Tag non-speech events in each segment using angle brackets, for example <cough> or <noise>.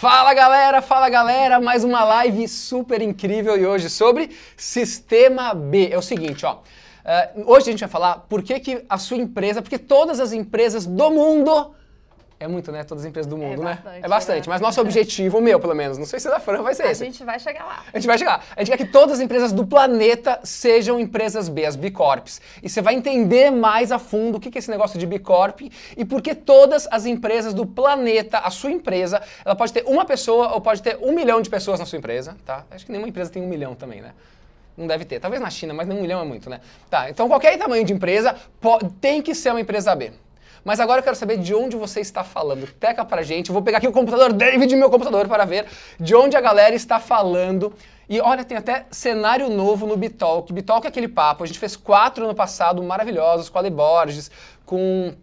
Fala galera, fala galera, mais uma live super incrível e hoje sobre Sistema B. É o seguinte, ó. Uh, hoje a gente vai falar por que, que a sua empresa, porque todas as empresas do mundo é muito, né? Todas as empresas do mundo, é né? Bastante, é bastante. Mas nosso objetivo, o meu pelo menos, não sei se da Fran vai ser a esse. A gente vai chegar lá. A gente vai chegar. A gente quer que todas as empresas do planeta sejam empresas B, as B Corps. E você vai entender mais a fundo o que é esse negócio de B Corp e por que todas as empresas do planeta, a sua empresa, ela pode ter uma pessoa ou pode ter um milhão de pessoas na sua empresa, tá? Acho que nenhuma empresa tem um milhão também, né? Não deve ter. Talvez na China, mas nem um milhão é muito, né? Tá, então qualquer tamanho de empresa tem que ser uma empresa B. Mas agora eu quero saber de onde você está falando. Teca pra gente. Vou pegar aqui o computador David, meu computador, para ver de onde a galera está falando. E olha, tem até cenário novo no Bitalk. Bitalk é aquele papo. A gente fez quatro ano passado maravilhosos com a Le Borges, com.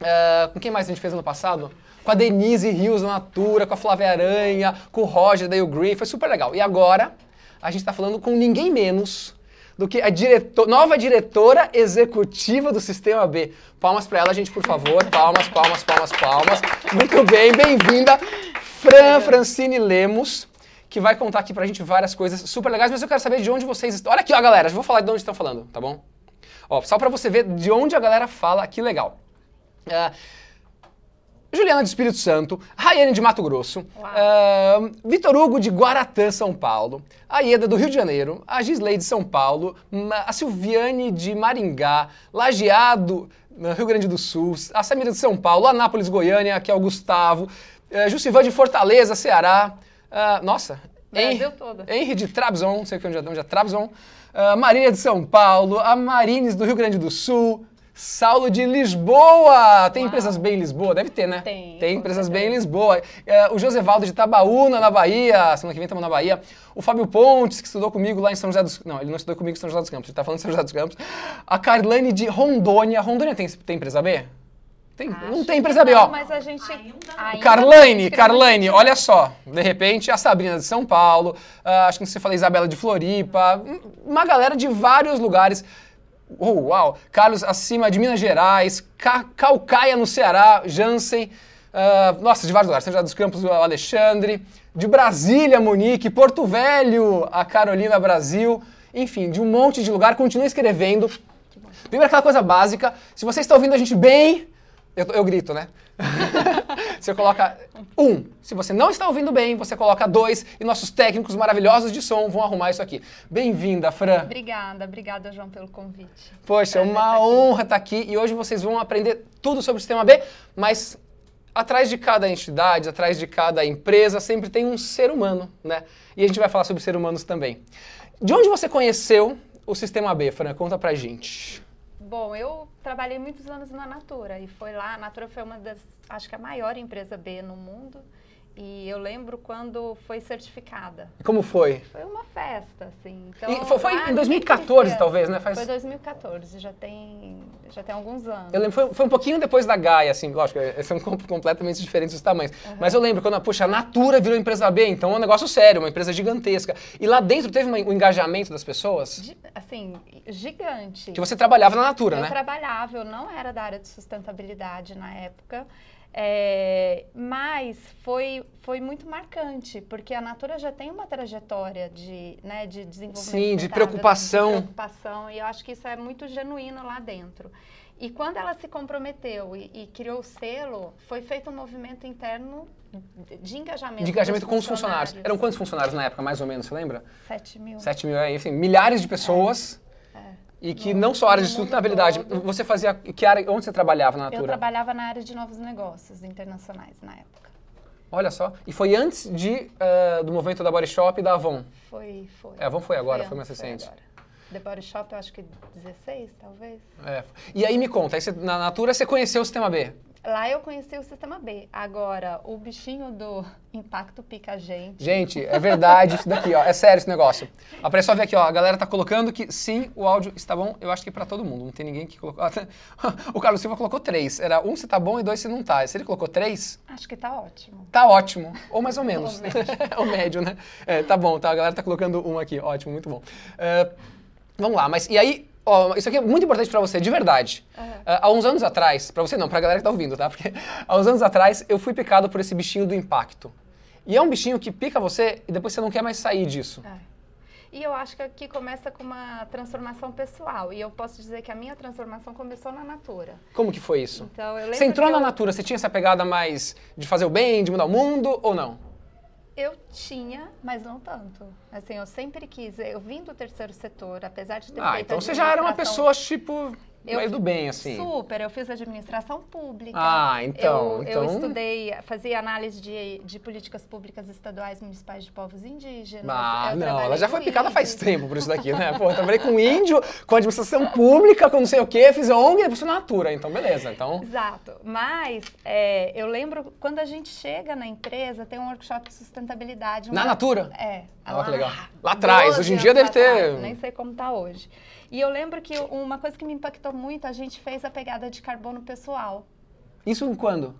Uh, com quem mais a gente fez ano passado? Com a Denise Rios da Natura, com a Flávia Aranha, com o Roger da Green. Foi super legal. E agora a gente está falando com ninguém menos do que a diretor, nova diretora executiva do Sistema B. Palmas para ela, gente, por favor. Palmas, palmas, palmas, palmas. Muito bem, bem-vinda, Fran Francine Lemos, que vai contar aqui pra gente várias coisas super legais, mas eu quero saber de onde vocês estão. Olha aqui, ó, galera, já vou falar de onde estão falando, tá bom? Ó, só para você ver de onde a galera fala, que legal. Uh, Juliana de Espírito Santo, Raiane de Mato Grosso, uh, Vitor Hugo de Guaratã, São Paulo, a Ieda do Rio de Janeiro, a Gisley de São Paulo, a Silviane de Maringá, Lajeado, no Rio Grande do Sul, a Samira de São Paulo, Anápolis, Goiânia, aqui é o Gustavo, uh, Jussivan de Fortaleza, Ceará, uh, nossa, Brasil todo. Henry de Trabzon, não sei onde é, onde é Trabzon, uh, Marília de São Paulo, a Marines do Rio Grande do Sul, Saulo de Lisboa! Tem Uau. empresas bem em Lisboa? Deve ter, né? Tem. Tem empresas bem em Lisboa. É, o Josevaldo de Tabaúna, na Bahia. Semana que vem estamos na Bahia. O Fábio Pontes, que estudou comigo lá em São José dos Não, ele não estudou comigo em São José dos Campos. Ele está falando de São José dos Campos. A Carlane de Rondônia. Rondônia tem, tem empresa B? Tem, não tem empresa B, ó. Mas a gente. Ainda Carlane, Carlane, olha só. De repente, a Sabrina de São Paulo, uh, acho que você fala Isabela de Floripa, uma galera de vários lugares. Uau! Carlos acima de Minas Gerais, Ca Calcaia no Ceará, Jansen, uh, nossa, de vários lugares, São dos Campos, o Alexandre, de Brasília, Monique, Porto Velho, a Carolina Brasil, enfim, de um monte de lugar, continue escrevendo. Primeiro aquela coisa básica, se você está ouvindo a gente bem, eu, eu grito, né? <laughs> você coloca um. Se você não está ouvindo bem, você coloca dois e nossos técnicos maravilhosos de som vão arrumar isso aqui. Bem-vinda, Fran. Obrigada, obrigada, João, pelo convite. Poxa, é uma honra estar aqui e hoje vocês vão aprender tudo sobre o Sistema B, mas atrás de cada entidade, atrás de cada empresa, sempre tem um ser humano, né? E a gente vai falar sobre ser humanos também. De onde você conheceu o Sistema B, Fran? Conta pra gente. Bom, eu trabalhei muitos anos na Natura e foi lá, a Natura foi uma das, acho que a maior empresa B no mundo. E eu lembro quando foi certificada. Como foi? Foi uma festa, assim. Então, e foi, foi em 2014, talvez, né? Faz... Foi 2014, já tem, já tem alguns anos. Eu lembro, foi, foi um pouquinho depois da Gaia, assim, lógico, são completamente diferentes os tamanhos. Uhum. Mas eu lembro quando, puxa, a Natura virou empresa B, então é um negócio sério, uma empresa gigantesca. E lá dentro teve um engajamento das pessoas? Assim, gigante. Que você trabalhava na Natura, eu né? Eu trabalhava, eu não era da área de sustentabilidade na época. É, mas foi, foi muito marcante, porque a Natura já tem uma trajetória de, né, de desenvolvimento. Sim, de preocupação. De preocupação, e eu acho que isso é muito genuíno lá dentro. E quando ela se comprometeu e, e criou o selo, foi feito um movimento interno de engajamento. De engajamento com os funcionários. Eram quantos funcionários na época, mais ou menos, você lembra? Sete mil. Sete mil, é, enfim, milhares de pessoas. É. E que no, não só área de sustentabilidade. Você fazia. Que área, onde você trabalhava na Natura? Eu trabalhava na área de novos negócios internacionais na época. Olha só. E foi antes de, uh, do movimento da Body Shop e da Avon? Foi, foi. É, Avon foi agora, foi, foi mais recente. Foi agora. The Body Shop, eu acho que 16, talvez. É. E aí me conta, aí você, na Natura você conheceu o Sistema B? Lá eu conheci o Sistema B. Agora, o bichinho do <laughs> impacto pica a gente. Gente, é verdade isso daqui, ó. É sério esse negócio. A pessoa vê aqui, ó. A galera tá colocando que sim, o áudio está bom. Eu acho que para todo mundo. Não tem ninguém que colocou. <laughs> o Carlos Silva colocou três. Era um se tá bom e dois se não tá. Se ele colocou três. Acho que tá ótimo. Tá ótimo. Ou mais ou menos. <laughs> o médio, né? É, tá bom, tá. A galera tá colocando um aqui. Ótimo, muito bom. Uh, vamos lá, mas e aí Ó, isso aqui é muito importante para você, de verdade. Uhum. Uh, há uns anos atrás, para você não, pra galera que tá ouvindo, tá? Porque <laughs> há uns anos atrás eu fui picado por esse bichinho do impacto. E é um bichinho que pica você e depois você não quer mais sair disso. É. E eu acho que aqui começa com uma transformação pessoal. E eu posso dizer que a minha transformação começou na Natura. Como que foi isso? Então, eu lembro Você entrou na eu- Natura, você tinha essa pegada mais de fazer o bem, de mudar o mundo ou não? Eu tinha, mas não tanto. Assim, eu sempre quis. Eu vim do terceiro setor, apesar de ter Ah, feito então você já era uma pessoa, tipo, Eu meio do bem, assim. Super, eu fiz administração pública. Ah, então, Eu, então- eu estudei, fazia análise de, de políticas públicas estaduais municipais de povos indígenas. Ah, não, ela já foi picada faz tempo por isso daqui, né? Pô, eu trabalhei com <laughs> índio, com administração pública, com não sei o quê, fiz ONG e depois fui na Natura, então beleza. Então, Exato. Mas é, eu lembro quando a gente chega na empresa, tem um workshop de sustentabilidade. na Natura? É. Olha que legal. Lá atrás, 12 hoje em dia deve ter- atrás, nem sei como tá hoje. E eu lembro que uma coisa que me impactou muito, a gente fez a pegada de carbono pessoal. Isso em quando?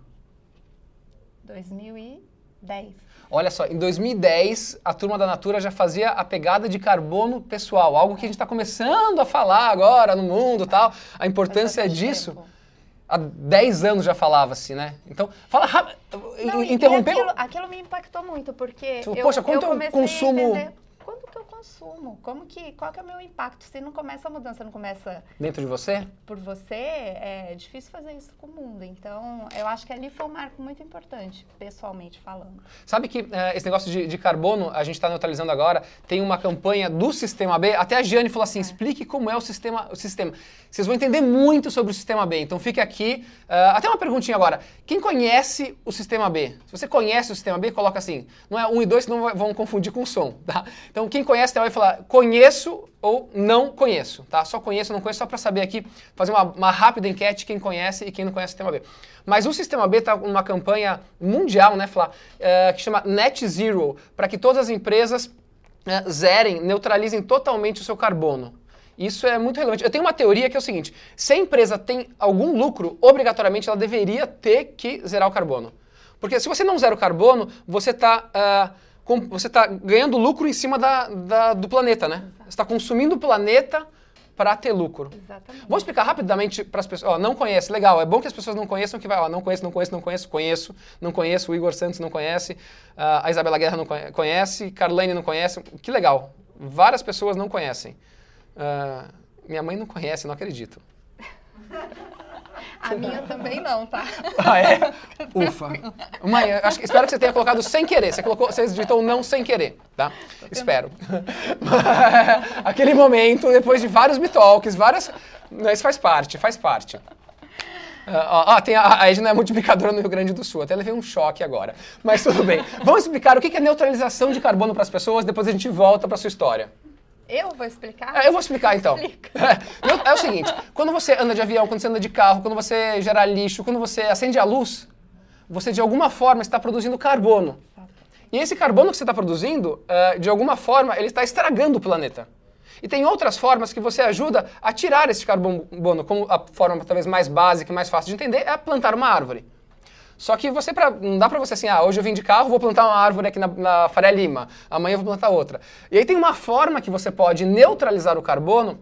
2010. Olha só, em 2010, a turma da Natura já fazia a pegada de carbono pessoal, algo que a gente está começando a falar agora no mundo tal, a importância disso. tempo. Há 10 anos já falava-se, né? Então, fala rápido. E aquilo, aquilo me impactou muito, porque Tipo, eu, poxa, quanto eu eu comecei consumo- quanto que eu consumo, como que, qual que é o meu impacto. Se não começa a mudança, não começa Dentro de você? por você, é difícil fazer isso com o mundo. Então, eu acho que ali foi um marco muito importante, pessoalmente falando. Sabe que eh, esse negócio de, de carbono, a gente está neutralizando agora, tem uma campanha do Sistema B, até a Giane falou assim, explique como é o sistema, o sistema. Vocês vão entender muito sobre o Sistema B, então fique aqui. Ah, até uma perguntinha agora, quem conhece o Sistema B? Se você conhece o Sistema B, coloca assim, não é um e dois, senão vão confundir com som, <laughs> tá? Então quem conhece, vai falar conheço ou não conheço, tá? Só conheço ou não conheço, só para saber aqui, fazer uma, uma rápida enquete, quem conhece e quem não conhece o Sistema B. Mas o Sistema B está numa campanha mundial, né, Flá, eh, que chama Net Zero, para que todas as empresas eh, zerem, neutralizem totalmente o seu carbono. Isso é muito relevante. Eu tenho uma teoria que é o seguinte: se a empresa tem algum lucro, obrigatoriamente ela deveria ter que zerar o carbono. Porque se você não zera o carbono, você está você tá ganhando lucro em cima da, da- do planeta, né? Você está consumindo o planeta para ter lucro. Exatamente. Vou explicar rapidamente para as pessoas. Ó, não conhece, legal. É bom que as pessoas não conheçam que vai. Ó, não conheço, não conheço, não conheço, conheço, não conheço. O Igor Santos não conhece, ah, a Isabela Guerra não conhe- conhece, Carlane não conhece. Que legal. Várias pessoas não conhecem. Ah, minha mãe não conhece, não acredito. <laughs> A minha também não, tá? <laughs> Ah, é? <laughs> Ufa. Mãe, acho espero que você tenha colocado sem querer. Você, colocou, você digitou não sem querer, tá? Espero. <laughs> Aquele momento, depois de vários bitalks, várias. Não, Isso faz parte, faz parte. Ah, tem a, a Edna é multiplicadora no Rio Grande do Sul. Até levei um choque agora. Mas tudo bem. Vamos explicar o que que é neutralização de carbono para as pessoas, depois a gente volta para sua história. Eu vou explicar? É, eu vou explicar <laughs> então. Explica. É, o seguinte: quando você anda de avião, quando você anda de carro, quando você gera lixo, quando você acende a luz, você de alguma forma está produzindo carbono. E esse carbono que você está produzindo, eh, de alguma forma, ele está estragando o planeta. E tem outras formas que você ajuda a tirar esse carbono, como a forma talvez mais básica e mais fácil de entender é plantar uma árvore. Só que você pra, não dá pra você assim, ah, hoje eu vim de carro, vou plantar uma árvore aqui na, na Faria Lima, amanhã eu vou plantar outra. E aí tem uma forma que você pode neutralizar o carbono,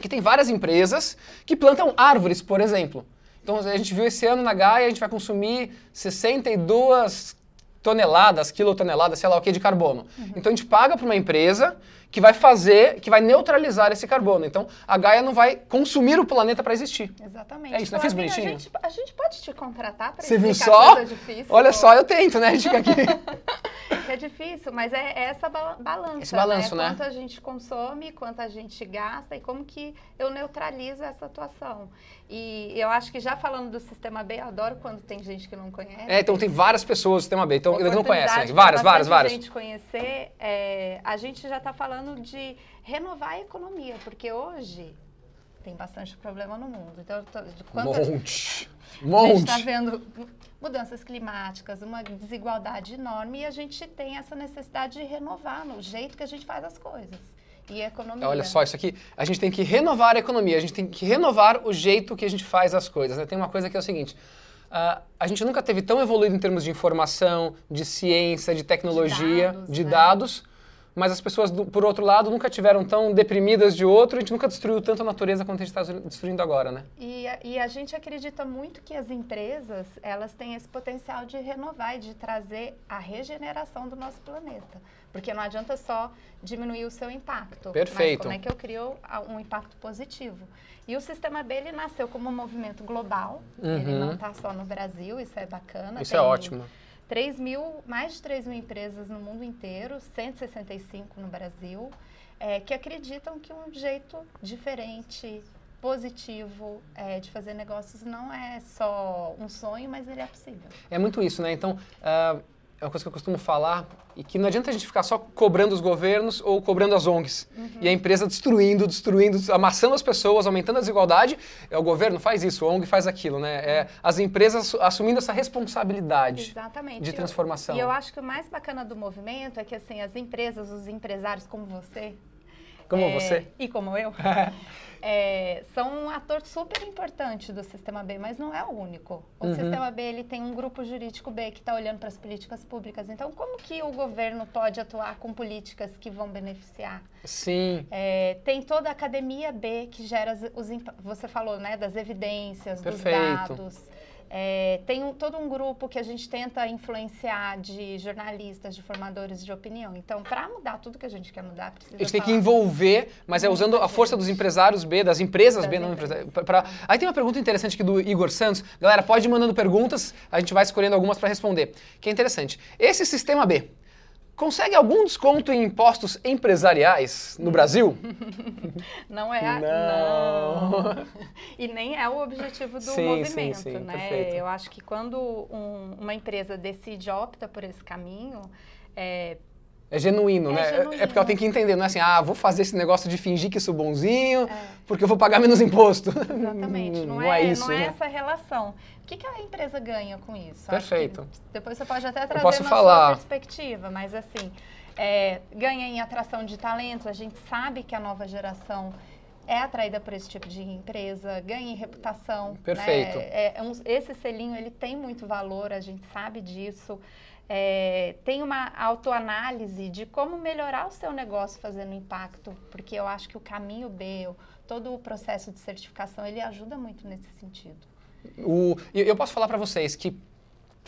que tem várias empresas que plantam árvores, por exemplo. Então a gente viu esse ano na Gaia, a gente vai consumir 62 toneladas, quilotoneladas, sei lá o que, de carbono. Então a gente paga para uma empresa que vai fazer, que vai neutralizar esse carbono. Então a Gaia não vai consumir o planeta para existir. Exatamente. É isso, não fiz Flavinha, bonitinho? A gente, a gente pode te contratar para Você viu só? coisa difícil? Olha só, eu tento, né? A gente fica aqui. <laughs> Que é difícil, mas é, é essa bala- balança. Esse balanço, né? Quanto a gente consome, quanto a gente gasta e como que eu neutralizo essa atuação. E eu acho que já falando do sistema B, eu adoro quando tem gente que não conhece. É, então tem várias pessoas do sistema B, então eles não conhecem. pra Várias, várias, várias. gente conhecer, é, a gente já está falando de renovar a economia, porque hoje tem bastante problema no mundo. Então, tô- de quanto a- Monte. <laughs> a gente Monte. está vendo mudanças climáticas, uma desigualdade enorme e a gente tem essa necessidade de renovar no jeito que a gente faz as coisas. E a economia. Olha só, isso aqui, a gente tem que renovar a economia, a gente tem que renovar o jeito que a gente faz as coisas. né? Tem uma coisa que é o seguinte: ah, a gente nunca teve tão evoluído em termos de informação, de ciência, de tecnologia, dados, de né? dados, mas as pessoas, por outro lado, nunca tiveram tão deprimidas de outro, a gente nunca destruiu tanto a natureza quanto a gente está destruindo agora, né? E, e, a gente acredita muito que as empresas, elas têm esse potencial de renovar e de trazer a regeneração do nosso planeta. Porque não adianta só diminuir o seu impacto. Perfeito. Mas como é que eu crio um impacto positivo? E o Sistema B, ele nasceu como um movimento global. Uhum. Ele não está só no Brasil, isso é bacana. Isso Tem é ótimo. 3 mil, mais de 3 mil empresas no mundo inteiro, 165 no Brasil, é, que acreditam que um jeito diferente, positivo é, de fazer negócios não é só um sonho, mas ele é possível. É muito isso, né? Então, uh, é uma coisa que eu costumo falar, e que não adianta a gente ficar só cobrando os governos ou cobrando as ONGs. Uhum. E a empresa destruindo, destruindo, amassando as pessoas, aumentando a desigualdade. É o governo faz isso, a ONG faz aquilo, né? É as empresas assumindo essa responsabilidade Exatamente. de transformação. E eu acho que o mais bacana do movimento é que assim, as empresas, os empresários como você, como é, você. E como eu. <laughs> é, são um ator super importante do Sistema B, mas não é o único. O uhum. Sistema B ele tem um grupo jurídico B que está olhando para as políticas públicas. Então, como que o governo pode atuar com políticas que vão beneficiar? Sim. É, tem toda a academia B que gera os, você falou, né, das evidências, Perfeito. dos dados. É, tem um, todo um grupo que a gente tenta influenciar de jornalistas, de formadores de opinião. Então, para mudar tudo que a gente quer mudar, precisa. A gente tem que envolver, mas é usando a força dos empresários B, das empresas das B, não empresas. Pra... Aí tem uma pergunta interessante aqui do Igor Santos. Galera, pode ir mandando perguntas, a gente vai escolhendo algumas para responder. Que é interessante. Esse sistema B, Consegue algum desconto em impostos empresariais no Brasil? <laughs> Não é a, não. não. <laughs> E nem é o objetivo do sim, movimento, sim, sim, né? Perfeito. Eu acho que quando um, uma empresa decide opta por esse caminho, é, é genuíno, é né? Genuíno. É porque ela tem que entender, não é assim, ah, vou fazer esse negócio de fingir que sou bonzinho, é. porque eu vou pagar menos imposto. Exatamente. <laughs> Não, não é, é, isso. Não é né? essa relação. O que, que a empresa ganha com isso? Perfeito. Depois você pode até trazer posso na falar. perspectiva, mas assim, é, ganha em atração de talentos. A gente sabe que a nova geração é atraída por esse tipo de empresa, ganha em reputação. Né? Perfeito. Né? É, um, esse selinho ele tem muito valor, a gente sabe disso é, tem uma autoanálise de como melhorar o seu negócio fazendo impacto, porque eu acho que o caminho B, todo o processo de certificação, ele ajuda muito nesse sentido. O, eu posso falar para vocês que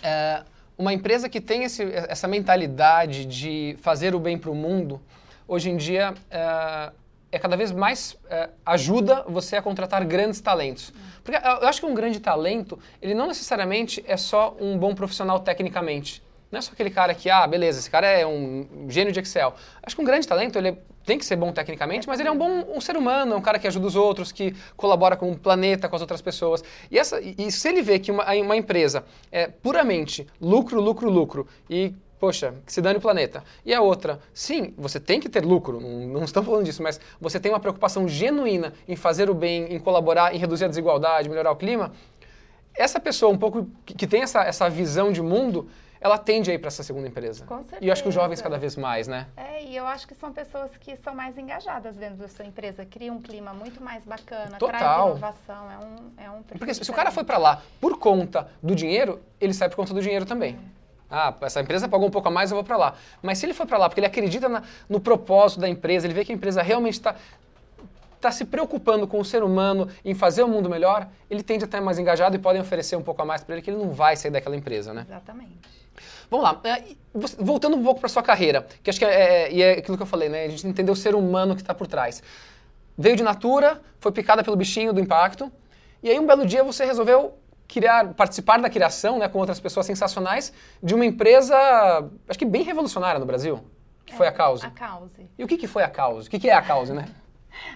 é, uma empresa que tem esse, essa mentalidade de fazer o bem para o mundo, hoje em dia é, é cada vez mais é, ajuda você a contratar grandes talentos. Porque eu acho que um grande talento, ele não necessariamente é só um bom profissional tecnicamente. Não é só aquele cara que, ah, beleza, esse cara é um gênio de Excel. Acho que um grande talento, ele tem que ser bom tecnicamente, mas ele é um bom um ser humano, é um cara que ajuda os outros, que colabora com o planeta, com as outras pessoas. E, essa, e se ele vê que uma, uma empresa é puramente lucro, lucro, lucro, e poxa, que se dane o planeta. E a outra, sim, você tem que ter lucro, não, não estamos falando disso, mas você tem uma preocupação genuína em fazer o bem, em colaborar, em reduzir a desigualdade, melhorar o clima. Essa pessoa um pouco que, que tem essa, essa visão de mundo, ela tende a ir para essa segunda empresa. Com certeza. E eu acho que os jovens cada vez mais, né? É, e eu acho que são pessoas que são mais engajadas dentro da sua empresa, criam um clima muito mais bacana, Total. traz inovação, é um, é um Porque se, se o cara foi para lá por conta do dinheiro, ele sai por conta do dinheiro também. É. Ah, essa empresa pagou um pouco a mais, eu vou para lá. Mas se ele foi para lá porque ele acredita na, no propósito da empresa, ele vê que a empresa realmente está está se preocupando com o ser humano, em fazer o mundo melhor, ele tende a estar mais engajado e podem oferecer um pouco a mais para ele, que ele não vai sair daquela empresa, né? Exatamente. Vamos lá, é, voltando um pouco para sua carreira, que acho que é, é, é, aquilo que eu falei, né? A gente entendeu o ser humano que está por trás. Veio de natura, foi picada pelo bichinho do impacto, e aí um belo dia você resolveu criar, participar da criação, né, com outras pessoas sensacionais, de uma empresa, acho que bem revolucionária no Brasil, que foi a Cause. A Cause. E o que, que foi a Cause? O que, que é a Cause, né? <laughs>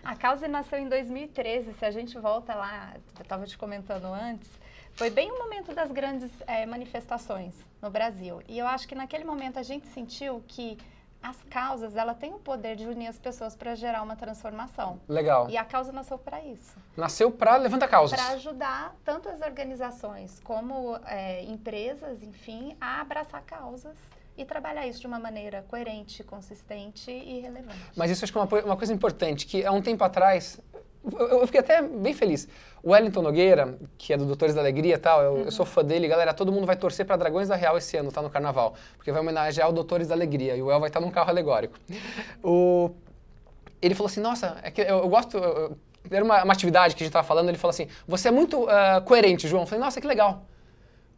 A Cause nasceu em 2013, se a gente volta lá, eu estava te comentando antes, foi bem o momento das grandes é, manifestações no Brasil. E eu acho que naquele momento a gente sentiu que as causas, ela tem o poder de unir as pessoas para gerar uma transformação. Legal. E a causa nasceu para isso. Nasceu para levantar causas. Para ajudar tanto as organizações como é, empresas, enfim, a abraçar causas e trabalhar isso de uma maneira coerente, consistente e relevante. Mas isso acho que é uma, uma coisa importante, que há um tempo atrás eu, fiquei até bem feliz. O Wellington Nogueira, que é do Doutores da Alegria e tal, eu, eu sou fã dele, galera. Todo mundo vai torcer para Dragões da Real esse ano, tá no carnaval, porque vai homenagear o Doutores da Alegria e o El vai estar num carro alegórico. O, ele falou assim: Nossa, é que eu, eu gosto. eu- era uma, uma atividade que a gente estava falando. Ele falou assim: Você é muito ah, coerente, João. Eu falei: Nossa, que legal.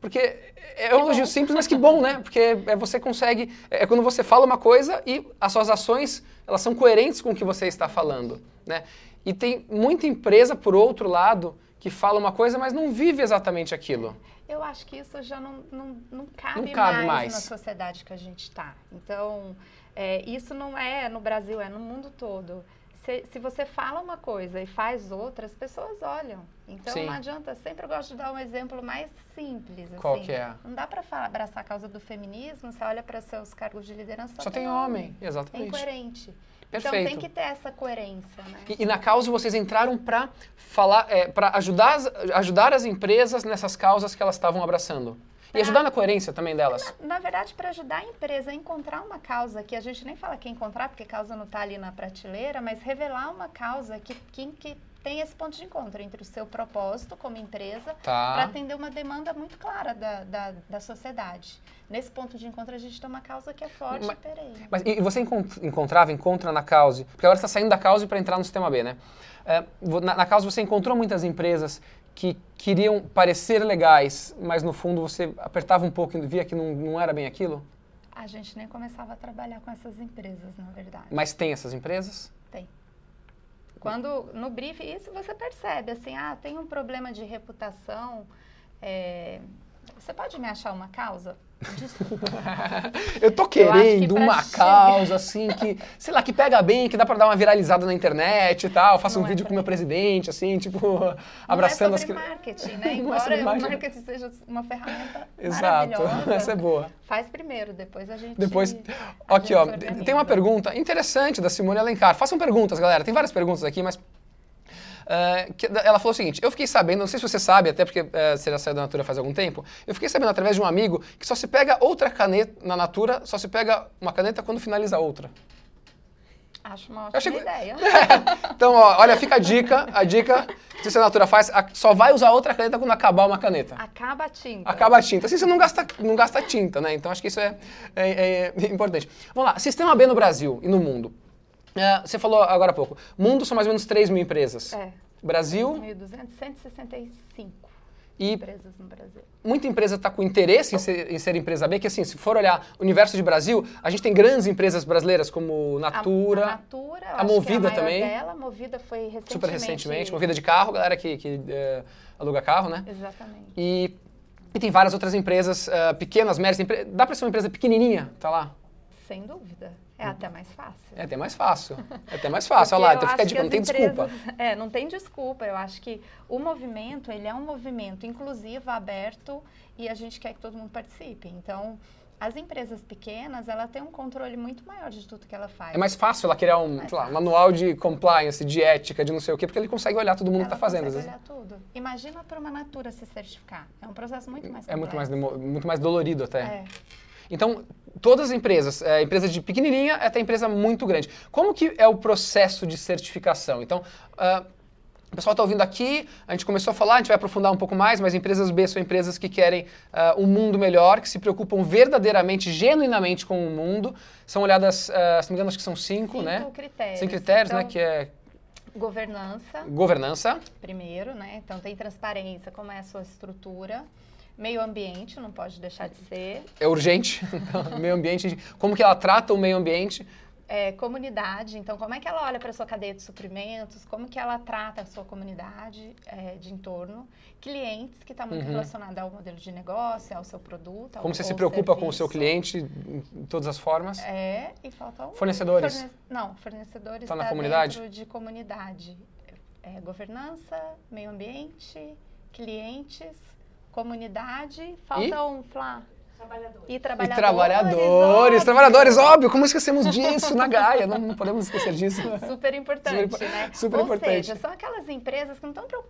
Porque é um elogio simples, mas que bom, né? Porque é, você consegue. É quando você fala uma coisa e as suas ações elas são coerentes com o que você está falando, né? E tem muita empresa, por outro lado, que fala uma coisa, mas não vive exatamente aquilo. Eu acho que isso já não, não, não cabe, Não cabe mais, mais. na sociedade que a gente está. Então, é, isso não é no Brasil, é no mundo todo. Se, se você fala uma coisa e faz outra, as pessoas olham. Então, Sim. não adianta. Sempre eu gosto de dar um exemplo mais simples. Qual assim. que é? Não dá para abraçar a causa do feminismo, você olha para seus cargos de liderança, só, Só tem homem, exatamente. É incoerente. Então, Perfeito. tem que ter essa coerência, né? E, e na causa vocês entraram para falar, é, para ajudar, ajudar as empresas nessas causas que elas estavam abraçando. E ajudar na coerência também delas. Na verdade, para ajudar a empresa a encontrar uma causa que a gente nem fala que encontrar, porque causa não está ali na prateleira, mas revelar uma causa que, que, que tem esse ponto de encontro entre o seu propósito como empresa para Tá. atender uma demanda muito clara da, da, da sociedade. Nesse ponto de encontro, a gente tem uma causa que é forte Mas- e perene. Mas e você encont- encontrava, encontra na causa, porque agora você está saindo da causa para entrar no sistema B, né? É, na, na causa você encontrou muitas empresas que queriam parecer legais, mas no fundo você apertava um pouco e via que não, não era bem aquilo? A gente nem começava a trabalhar com essas empresas, na verdade. Mas tem essas empresas? Tem. Quando no briefing, isso você percebe, assim, ah, tem um problema de reputação. é, Você pode me achar uma causa? Desculpa. <laughs> Eu tô Eu acho que querendo uma chegar- causa assim que, sei lá, que pega bem, que dá pra dar uma viralizada na internet e tal. Faça um Não é vídeo pra com o meu presidente, assim, tipo, abraçando não é <laughs> as sobre cri- marketing, né? <laughs> É Embora sobre o marketing. seja uma ferramenta Exato, essa é boa. Faz primeiro, depois a gente Depois, a aqui gente ó, tem uma pergunta interessante da Simone Alencar. Façam perguntas, galera. Tem várias perguntas aqui, mas eh, que- ela falou o seguinte: eu fiquei sabendo, não sei se você sabe, até porque eh, você já saiu da Natura faz algum tempo, eu fiquei sabendo através de um amigo que só se pega outra caneta na Natura, só se pega uma caneta quando finaliza outra. Acho uma ótima achei- ideia. <laughs> Então, ó, olha, fica a dica, a dica, que a Natura faz, a- só vai usar outra caneta quando acabar uma caneta. Acaba a tinta. Acaba a tinta. Assim você não gasta, não gasta tinta, né? Então acho que isso é, é- é importante. Vamos lá, sistema B no Brasil e no mundo. É, você falou agora há pouco. Mundo são mais ou menos 3 mil empresas. É, Brasil 1.200, 165 e empresas no Brasil. muita empresa está com interesse em ser, em ser empresa B, que assim, se for olhar o universo de Brasil, a gente tem grandes empresas brasileiras como A- Natura, a, Natura, a acho que é Movida a também. Dela, a Movida foi recentemente. super recentemente, movida de carro, galera que, que é, aluga carro, né? Exatamente. E, e tem várias outras empresas ah, pequenas, médias. Dá para ser uma empresa pequenininha, tá lá? Sem dúvida. É até mais fácil. É até mais fácil. É até mais fácil. <laughs> Olha lá, então fica não que tem as desculpa. empresas- É, não tem desculpa. Eu acho que o movimento, ele é um movimento inclusivo, aberto, e a gente quer que todo mundo participe. Então, as empresas pequenas, ela tem um controle muito maior de tudo que ela faz. É mais fácil ela criar um lá, fácil. manual de compliance, de ética, de não sei o quê, porque ele consegue olhar todo mundo que ela está fazendo. Consegue olhar tudo. Imagina para uma Natura se certificar. É um processo muito mais É muito mais, complexo. muito mais dolorido até. É. Então, todas as empresas, é, empresa de pequenininha até empresa muito grande. Como que é o processo de certificação? Então, ah, o pessoal está ouvindo aqui, a gente começou a falar, a gente vai aprofundar um pouco mais, mas empresas B são empresas que querem ah, um mundo melhor, que se preocupam verdadeiramente, genuinamente com o mundo. São olhadas, ah, se não me engano, acho que são cinco, Cinco né? critérios. Cinco critérios, né? Então, Que é Governança, governança, primeiro, né? Então tem transparência, como é a sua estrutura. Meio ambiente, não pode deixar de ser. é urgente. <laughs> Então, meio ambiente, como que ela trata o meio ambiente. É, comunidade, então como é que ela olha para a sua cadeia de suprimentos, como que ela trata a sua comunidade é, de entorno, clientes, que está muito Uhum. relacionado ao modelo de negócio, ao seu produto, ao, Como você se preocupa com o seu serviço. cliente em todas as formas. É, e falta um Fornecedores. forne- Não, fornecedores Tá na tá comunidade? dentro de comunidade. É, governança, meio ambiente, clientes, comunidade, falta um Flá. E E trabalhadores. trabalhadores, óbvio. trabalhadores, óbvio, como esquecemos disso na Gaia? Não, não podemos esquecer disso. Super importante, Super- né? super Ou importante. seja, são aquelas empresas que não estão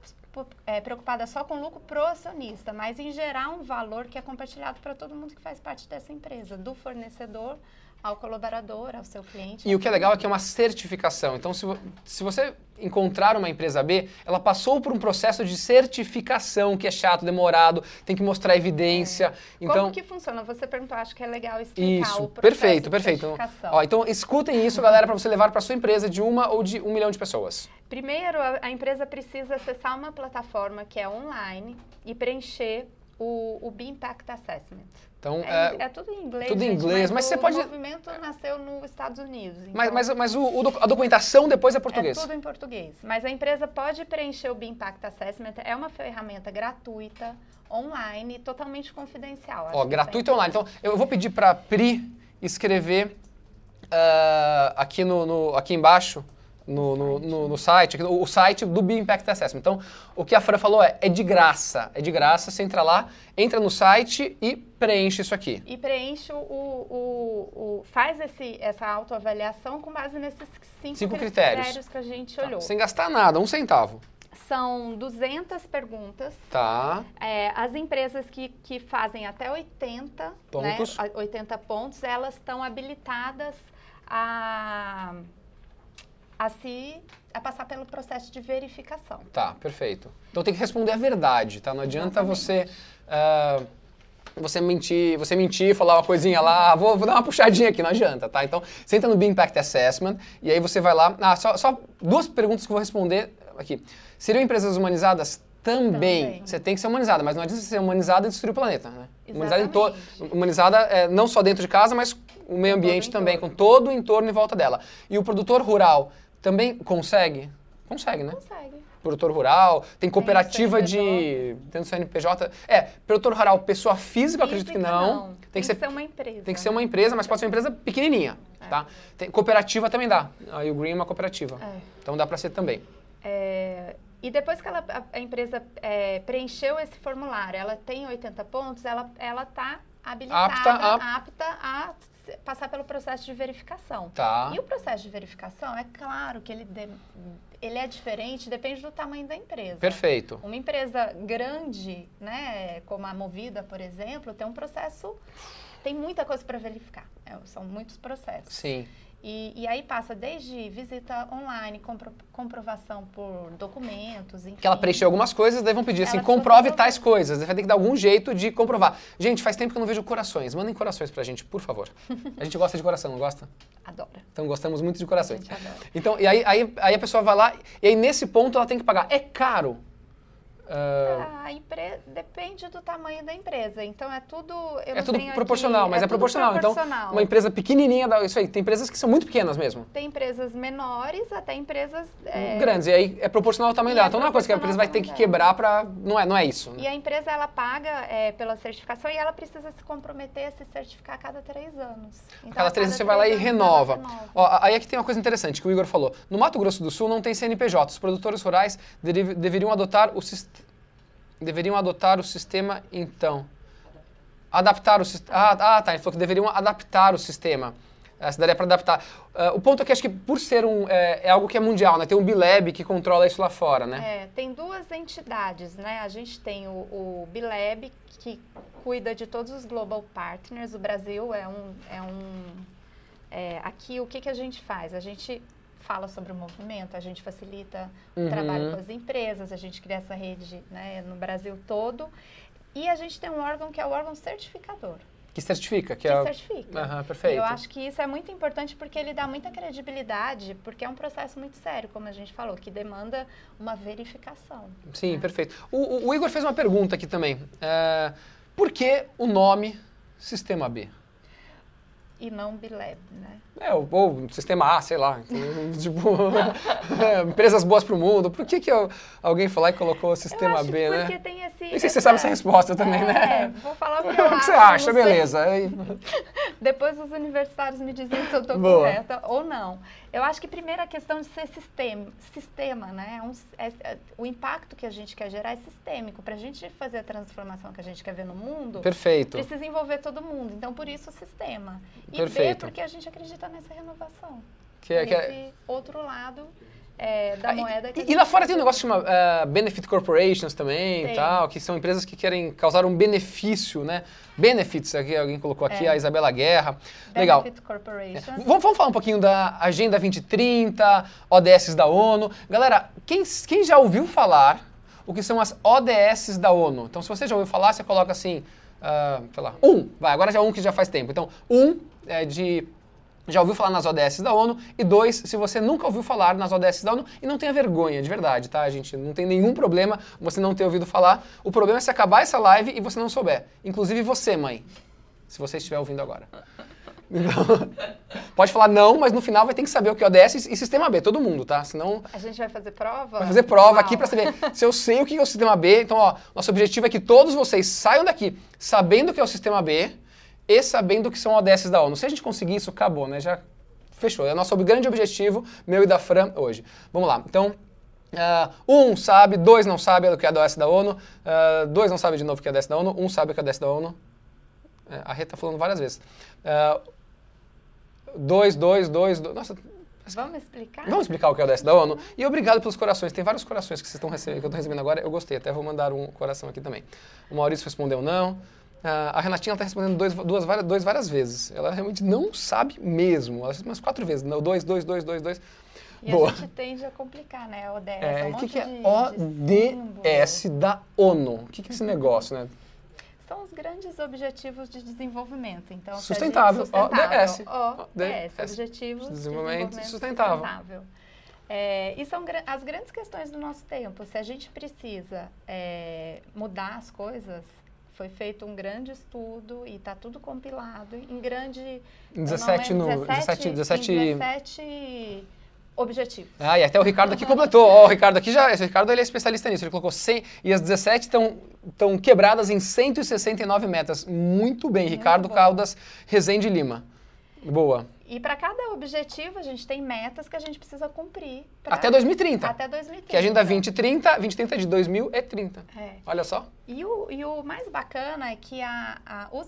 é, preocupada só com lucro pro acionista, mas em gerar um valor que é compartilhado para todo mundo que faz parte dessa empresa, do fornecedor ao colaborador, ao seu cliente. E o que é legal é que é uma certificação. Então, se, se você encontrar uma empresa B, ela passou por um processo de certificação que é chato, demorado, tem que mostrar evidência. Então, Como que funciona? Você perguntou, acho que é legal explicar isso, o processo perfeito, perfeito. Ó, então, escutem isso, galera, para você levar para sua empresa de uma ou de um milhão de pessoas. Primeiro, a, a empresa precisa acessar uma plataforma que é online e preencher o, o B Impact Assessment. Então, É, é, é tudo em inglês. tudo em gente, inglês, mas o você pode- movimento nasceu nos Estados Unidos. mas, então mas, mas o, o doc- a documentação depois é português. É tudo em português. Mas a empresa pode preencher o B Impact Assessment. É uma ferramenta gratuita, online, totalmente confidencial. Ó, é online. Então, eu vou pedir para Pri escrever ah, aqui, no, no- aqui embaixo, no, no, no- no site, o site do Be Impact Assessment. Então, o que a Fran falou é, é de graça. É de graça, você entra lá, entra no site e preenche isso aqui. E preenche o, o- o- faz esse, essa autoavaliação com base nesses cinco, Cinco cri- critérios. que a gente Tá, olhou. Sem gastar nada, um centavo. São 200 perguntas. Tá. É, as empresas que, que fazem até 80 Pontos. Né, a- 80 pontos, elas estão habilitadas a, a se a passar pelo processo de verificação. Tá, perfeito. Então tem que responder a verdade, tá? Não adianta Exatamente. você ah, você mentir, você mentir, falar uma coisinha lá, ah, vou, vou dar uma puxadinha aqui, não adianta, tá? Então, você entra no Be Impact Assessment e aí você vai lá. Ah, só, só duas perguntas que eu vou responder aqui. Seriam empresas humanizadas? Também. Também. Você tem que ser humanizada, mas não adianta ser humanizada e destruir o planeta, né? Humanizada, em to- Exatamente. humanizada é, não só dentro de casa, mas o meio todo ambiente também, com todo o entorno em volta dela. E o produtor rural também consegue? Consegue, né? Consegue. produtor rural, tem cooperativa de. Tem no CNPJ. É, produtor rural, pessoa física, eu acredito que Física, não. Tem, que ser, uma empresa. Tem que ser uma empresa, mas pode ser uma empresa pequenininha, É. tá? Tem- cooperativa também dá. Aí o Green é uma cooperativa. É. Então dá pra ser também. É, e depois que ela- a, a empresa é, preencheu esse formulário, ela tem 80 pontos, ela ela está habilitada, Apta a- apta a passar pelo processo de verificação. Tá. E o processo de verificação, é claro que ele, de- ele é diferente, depende do tamanho da empresa. Perfeito. Uma empresa grande, né, como a Movida, por exemplo, tem um processo, tem muita coisa para verificar. É, são muitos processos. Sim. E, e aí passa desde visita online, compro- comprovação por documentos, enfim. Que ela preencheu algumas coisas, daí vão pedir assim, Ela comprove tais coisas. Vai ter que dar algum jeito de comprovar. Gente, faz tempo que eu não vejo corações. Mandem corações pra gente, por favor. <laughs> A gente gosta de coração, não gosta? Adora. Então gostamos muito de corações. Então, e aí, aí, aí a pessoa vai lá, e aí nesse ponto ela tem que pagar. É caro. Ah, A empre... Depende do tamanho da empresa. Então é tudo. eu é não tudo proporcional, aqui- mas é, tudo proporcional. proporcional. Então, uma empresa pequenininha, isso aí. Tem empresas que são muito pequenas mesmo. Tem empresas menores até empresas. é, Grandes. E aí é proporcional ao tamanho E dela. é Então não é uma coisa que a empresa vai ter que quebrar pra. Não é, não é isso. né? E a empresa ela paga é, pela certificação e ela precisa se comprometer a se certificar a cada três anos. Então, A cada três cada você vai lá e anos renova. Ó, aí aqui tem uma coisa interessante que o Igor falou. No Mato Grosso do Sul não tem CNPJ. Os produtores rurais deve- deveriam adotar o sistema. Deveriam adotar o sistema, então. Adaptar o sistema. Ah, ah, tá. Ele falou que deveriam adaptar o sistema. Se daria para adaptar. Ah, o ponto é que acho que por ser um. É, é algo que é mundial, né? Tem um Bileb que controla isso lá fora, né? É, tem duas entidades, né? A gente tem o, o Bileb, que cuida de todos os Global Partners. O Brasil é um. É um é, aqui, o que, que a gente faz? A gente fala sobre o movimento, a gente facilita Uhum. o trabalho com as empresas, a gente cria essa rede né, no Brasil todo. E a gente tem um órgão que é o órgão certificador, Que certifica, que, que é. certifica. Aham, perfeito. Eu acho que isso é muito importante porque ele dá muita credibilidade, porque é um processo muito sério, como a gente falou, que demanda uma verificação. Sim, perfeito. O, o- o Igor fez uma pergunta aqui também. É, por que o nome Sistema B? E não Bileb, né? É, ou, ou Sistema A, sei lá. <laughs> Tipo, é, empresas boas para o mundo. Por que, que eu- alguém foi lá e colocou o Sistema B, porque né? tem esse... Sei se você sabe essa resposta também, é, né? vou falar <laughs> o que eu que você acha? Beleza. <laughs> Depois os universitários me dizem se eu estou correta ou não. Eu acho que primeiro a questão de ser sistema, sistema né? É um- é- é- o impacto que a gente quer gerar é sistêmico. Para a gente fazer a transformação que a gente quer ver no mundo, Perfeito. precisa envolver todo mundo. Então, por isso o sistema. E Perfeito. B, porque a gente acredita nessa renovação. Que é, que é- outro lado é, da moeda que e, e lá fora tem um negócio que chama uh, Benefit Corporations também, tal, que são empresas que querem causar um benefício, né? Benefits, aqui alguém colocou aqui, é. a Isabela Guerra. Legal. Benefit Corporations. É. Vamos, vamos, falar um pouquinho da Agenda 2030, ODS da ONU. Galera, quem, quem já ouviu falar o que são as ODS da ONU? Então, se você já ouviu falar, você coloca assim, uh, sei lá, um, vai, agora já é um que já faz tempo. Então, um é de já ouviu falar nas ODS da ONU, e dois, se você nunca ouviu falar nas ODS da ONU, e não tenha vergonha, de verdade, tá, gente? Não tem nenhum problema você não ter ouvido falar. O problema é se acabar essa live e você não souber. Inclusive você, mãe, se você estiver ouvindo agora. Então, <laughs> pode falar não, mas no final vai ter que saber o que é ODS e sistema B, todo mundo, tá? Senão. A gente vai fazer prova? Vai fazer prova Uau. aqui para saber se eu sei o que é o sistema B. Então, ó, nosso objetivo é que todos vocês saiam daqui sabendo o que é o sistema B e sabendo que são ODS da ONU. Se a gente conseguir isso, acabou, né? Já fechou. É o nosso grande objetivo, meu e da Fran, hoje. Vamos lá. Então, uh, um sabe, dois não sabe o que é a ODS da ONU, uh, dois não sabe de novo o que é a ODS da ONU, um sabe o que é a ODS da ONU. É, a Rê tá falando várias vezes. Uh, dois, dois, dois, dois. Nossa, Vamos explicar? Vamos explicar o que é o ODS da ONU. E obrigado pelos corações. Tem vários corações que vocês estão recebendo, que eu estou recebendo agora. Eu gostei, até vou mandar um coração aqui também. O Maurício respondeu não. A Renatinha está respondendo dois, duas, várias, dois várias vezes. Ela realmente não sabe mesmo. Ela umas quatro vezes. Não, dois, dois, dois, dois, dois. E Boa. a gente tende a complicar, né? ODS. É, o um que, que, é ODS da ONU? O que, que é esse negócio, né? são os grandes objetivos de desenvolvimento. Então, sustentável, ODS. ODS, Objetivos de Desenvolvimento, de Sustentável. sustentável. É, e são as grandes questões do nosso tempo. Se a gente precisa é, mudar as coisas, foi feito um grande estudo e está tudo compilado em grande... 17 no... 17, 17, 17 objetivos. Ah, e até o Ricardo aqui completou. Ó, o Ricardo aqui já, esse Ricardo ele é especialista nisso. Ele colocou 100 e as 17 estão estão quebradas em 169 metas. Muito bem, Muito Ricardo bom. Caldas Rezende Lima. Boa. E para cada objetivo, a gente tem metas que a gente precisa cumprir. Até 2030. Até 2030. Que a Agenda 2030, 2030 é de 2030. É. Olha só. E o, e o mais bacana é que a, a, o,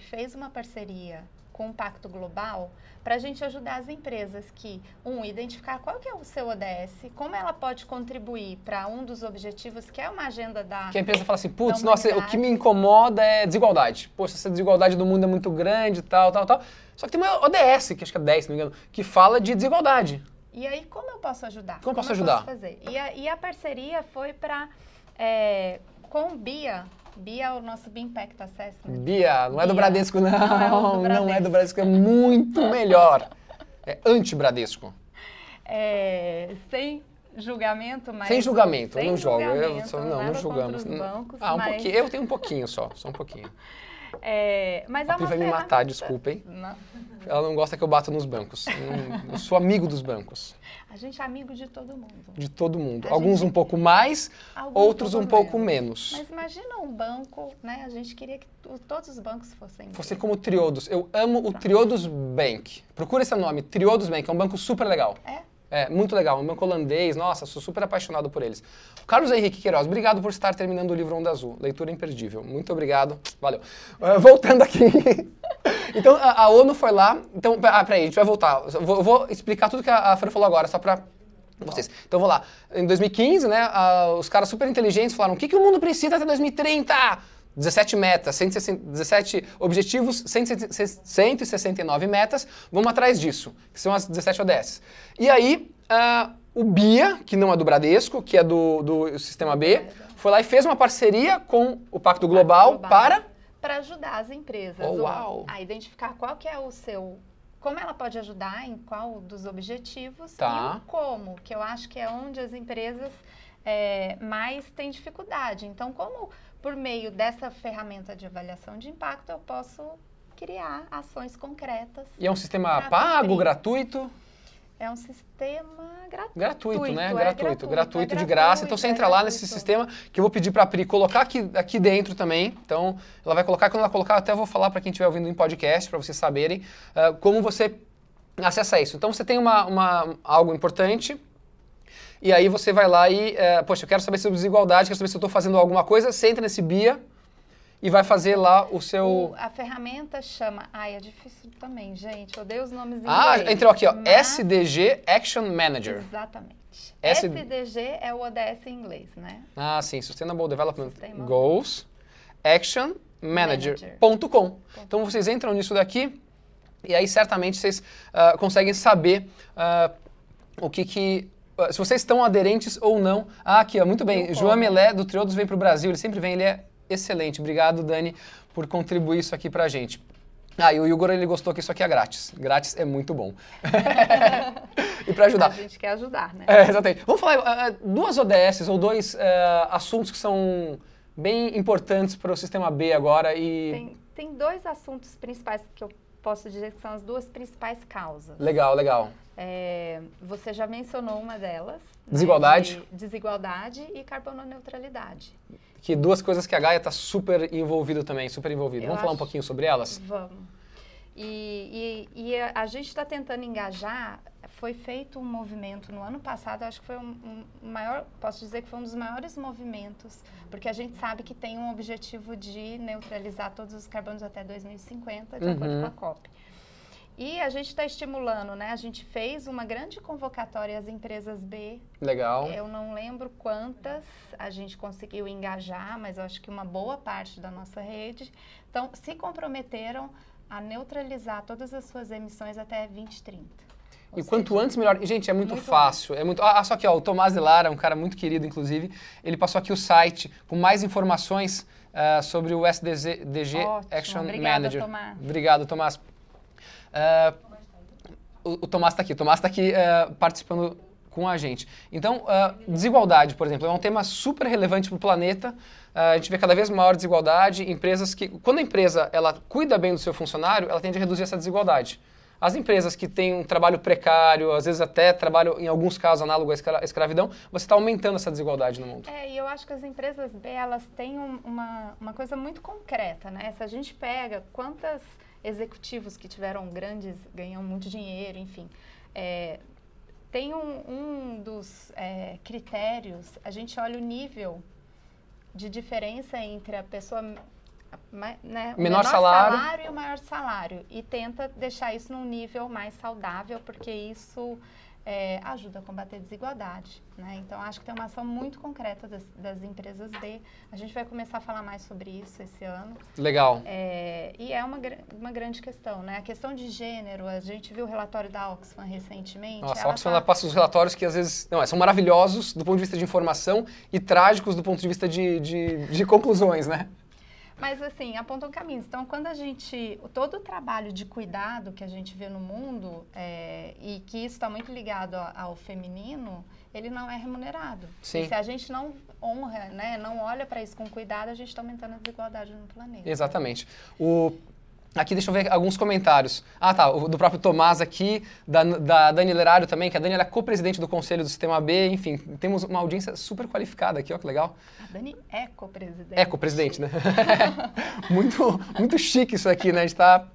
fez uma parceria com o Pacto Global para a gente ajudar as empresas que, um, identificar qual que é o seu ODS, como ela pode contribuir para um dos objetivos, que é uma agenda da Que a empresa fala assim, putz, nossa, o que me incomoda é desigualdade. Poxa, essa desigualdade do mundo é muito grande, tal, tal, tal. Só que tem uma ODS, que acho que é 10, se não me engano, que fala de desigualdade. E aí, como eu posso ajudar? Como, como posso ajudar? Posso fazer? E a, e a parceria foi para, é, com BIA, BIA é o nosso BIA Impact Assessment. BIA, não é do Bradesco, não. Não é do Bradesco, <laughs> não é, do Bradesco, é muito melhor. É anti-Bradesco. É, sem julgamento, mas... Sem julgamento, sem não jogo. Eu, só, não, não julgamos. Bancos, ah, um mas... pouquinho. Eu tenho um pouquinho só, só um pouquinho. É, mas a é vai me matar, desculpem. Não. Ela não gosta que eu bata nos bancos. <laughs> eu sou amigo dos bancos. A gente é amigo de todo mundo. De todo mundo. A Alguns gente... um pouco mais, Alguns outros um pouco menos. menos. Mas imagina um banco, né? A gente queria que todos os bancos fossem. Fossem como o Triodos. Eu amo o Triodos Bank. Procura esse nome, Triodos Bank. É um banco super legal. É? É, muito legal. Um banco holandês, nossa, sou super apaixonado por eles. Carlos Henrique Queiroz, obrigado por estar terminando o livro Onda Azul. Leitura imperdível. Muito obrigado. Valeu. Uh, voltando aqui. <laughs> então, a, a, ONU foi lá. Então, ah, peraí, a gente vai voltar. Eu vou, eu vou explicar tudo que a, a Fran falou agora, só pra vocês. Então, vou lá. Em 2015, né, uh, os caras super inteligentes falaram: o que, que o mundo precisa até 2030? 17 metas, 117 objetivos, 169 metas, vamos atrás disso, que são as 17 ODS. E aí, uh, o BIA, que não é do Bradesco, que é do, do Sistema B, foi lá e fez uma parceria com o Pacto Global, Global para... Para ajudar as empresas oh, uau. a identificar qual que é o seu... Como ela pode ajudar em qual dos objetivos tá. e o como, que eu acho que é onde as empresas é, mais têm dificuldade. Então, como por meio dessa ferramenta de avaliação de impacto, eu posso criar ações concretas. E é um sistema pago, gratuito? É um sistema gratuito. Gratuito, né? É gratuito, gratuito, gratuito, é de graça. Então você entra lá nesse sistema que eu vou pedir para a Pri colocar aqui, aqui dentro também. Então ela vai colocar, quando ela colocar, até vou falar para quem estiver ouvindo em podcast, para vocês saberem uh, como você acessa isso. Então você tem uma, uma, algo importante, e aí você vai lá e, é, poxa, eu quero saber sobre desigualdade, quero saber se eu estou fazendo alguma coisa, você entra nesse BIA e vai fazer lá o seu. O- a ferramenta chama. Ai, é difícil também, gente. Eu dei os nomes em Ah, inglês, entrou aqui, ó. mas- SDG Action Manager. Exatamente. S- SDG é o ODS em inglês, né? Ah, sim, Sustainable Development Sustainable. Goals Action Manager.com. Então vocês entram nisso daqui e aí certamente vocês ah, conseguem saber ah, o que que se vocês estão aderentes ou não. Ah, aqui, ó, muito bem. João. Melé do Triodos vem para o Brasil, ele sempre vem, ele é excelente. Obrigado, Dani, por contribuir isso aqui pra gente. Ah, e o Igor ele gostou que isso aqui é grátis. Grátis é muito bom. <laughs> e para ajudar. A gente quer ajudar, né? É, exatamente. Vamos falar ah, ah, duas ODS ou dois ah, assuntos que são bem importantes para o sistema B agora e Tem, tem dois assuntos principais que eu posso dizer que são as duas principais causas. legal, legal. É, você já mencionou uma delas. né, Desigualdade. de desigualdade e carbono-neutralidade. Que duas coisas que a Gaia está super envolvido também, super envolvido. Eu Vamos falar um acho- pouquinho sobre elas? Vamos. E, e- e a, gente está tentando engajar. Foi feito um movimento no ano passado, acho que foi um, um maior, posso dizer que foi um dos maiores movimentos, porque a gente sabe que tem um objetivo de neutralizar todos os carbonos até 2050, de acordo Uhum. com a COP. E a gente está estimulando, né? A gente fez uma grande convocatória às empresas B Legal. eu não lembro quantas a gente conseguiu engajar, mas eu acho que uma boa parte da nossa rede. Então, se comprometeram a neutralizar todas as suas emissões até 2030. Ou E quanto seja, antes, melhor. Gente, é muito, Muito fácil. É muito... Ah, só que ó, o Tomás de Lara, um cara muito querido, inclusive, ele passou aqui o site com mais informações ah, sobre o SDG DG Ótimo. Action Obrigada, Manager. Tomás. Obrigado, Tomás. Ah, o, o Tomás está aqui. O Tomás está aqui ah, participando com a gente. Então, ah, desigualdade, por exemplo, é um tema super relevante para o planeta. A gente vê cada vez maior desigualdade. Empresas que, quando a empresa ela cuida bem do seu funcionário, ela tende a reduzir essa desigualdade. As empresas que têm um trabalho precário, às vezes até trabalho, em alguns casos, análogo à escra- escravidão, você está aumentando essa desigualdade no mundo. É, e eu acho que as empresas B, elas têm um- uma, uma coisa muito concreta, né? Se a gente pega quantos executivos que tiveram grandes, ganham muito dinheiro, enfim, é, tem um, um dos é, critérios, a gente olha o nível de diferença entre a pessoa, né, o Menor salário. salário e o maior salário, e tenta deixar isso num nível mais saudável, porque isso é, ajuda a combater a desigualdade. Né? Então, acho que tem uma ação muito concreta das, das empresas B. A gente vai começar a falar mais sobre isso esse ano. Legal. É, e é uma, uma grande questão. Né? A questão de gênero, a gente viu o relatório da Oxfam recentemente. Nossa, a Oxfam tá- ela passa os relatórios que às vezes não, são maravilhosos do ponto de vista de informação e trágicos do ponto de vista de, de, de conclusões, né? Mas assim, apontam caminhos. Então, quando a gente. Todo o trabalho de cuidado que a gente vê no mundo, é, e que isso está muito ligado ao feminino, ele não é remunerado. Sim. E se a gente não honra, né, não olha para isso com cuidado, a gente está aumentando a desigualdade no planeta. Exatamente. O, aqui deixa eu ver alguns comentários. Ah, tá. O do próprio Tomás aqui, da, da Dani Lerário também, que a Dani é co-presidente do Conselho do Sistema B. Enfim, temos uma audiência super qualificada aqui, ó, que legal. A Dani é co-presidente. É, co-presidente, né? <laughs> muito, muito chique isso aqui, né? A gente tá,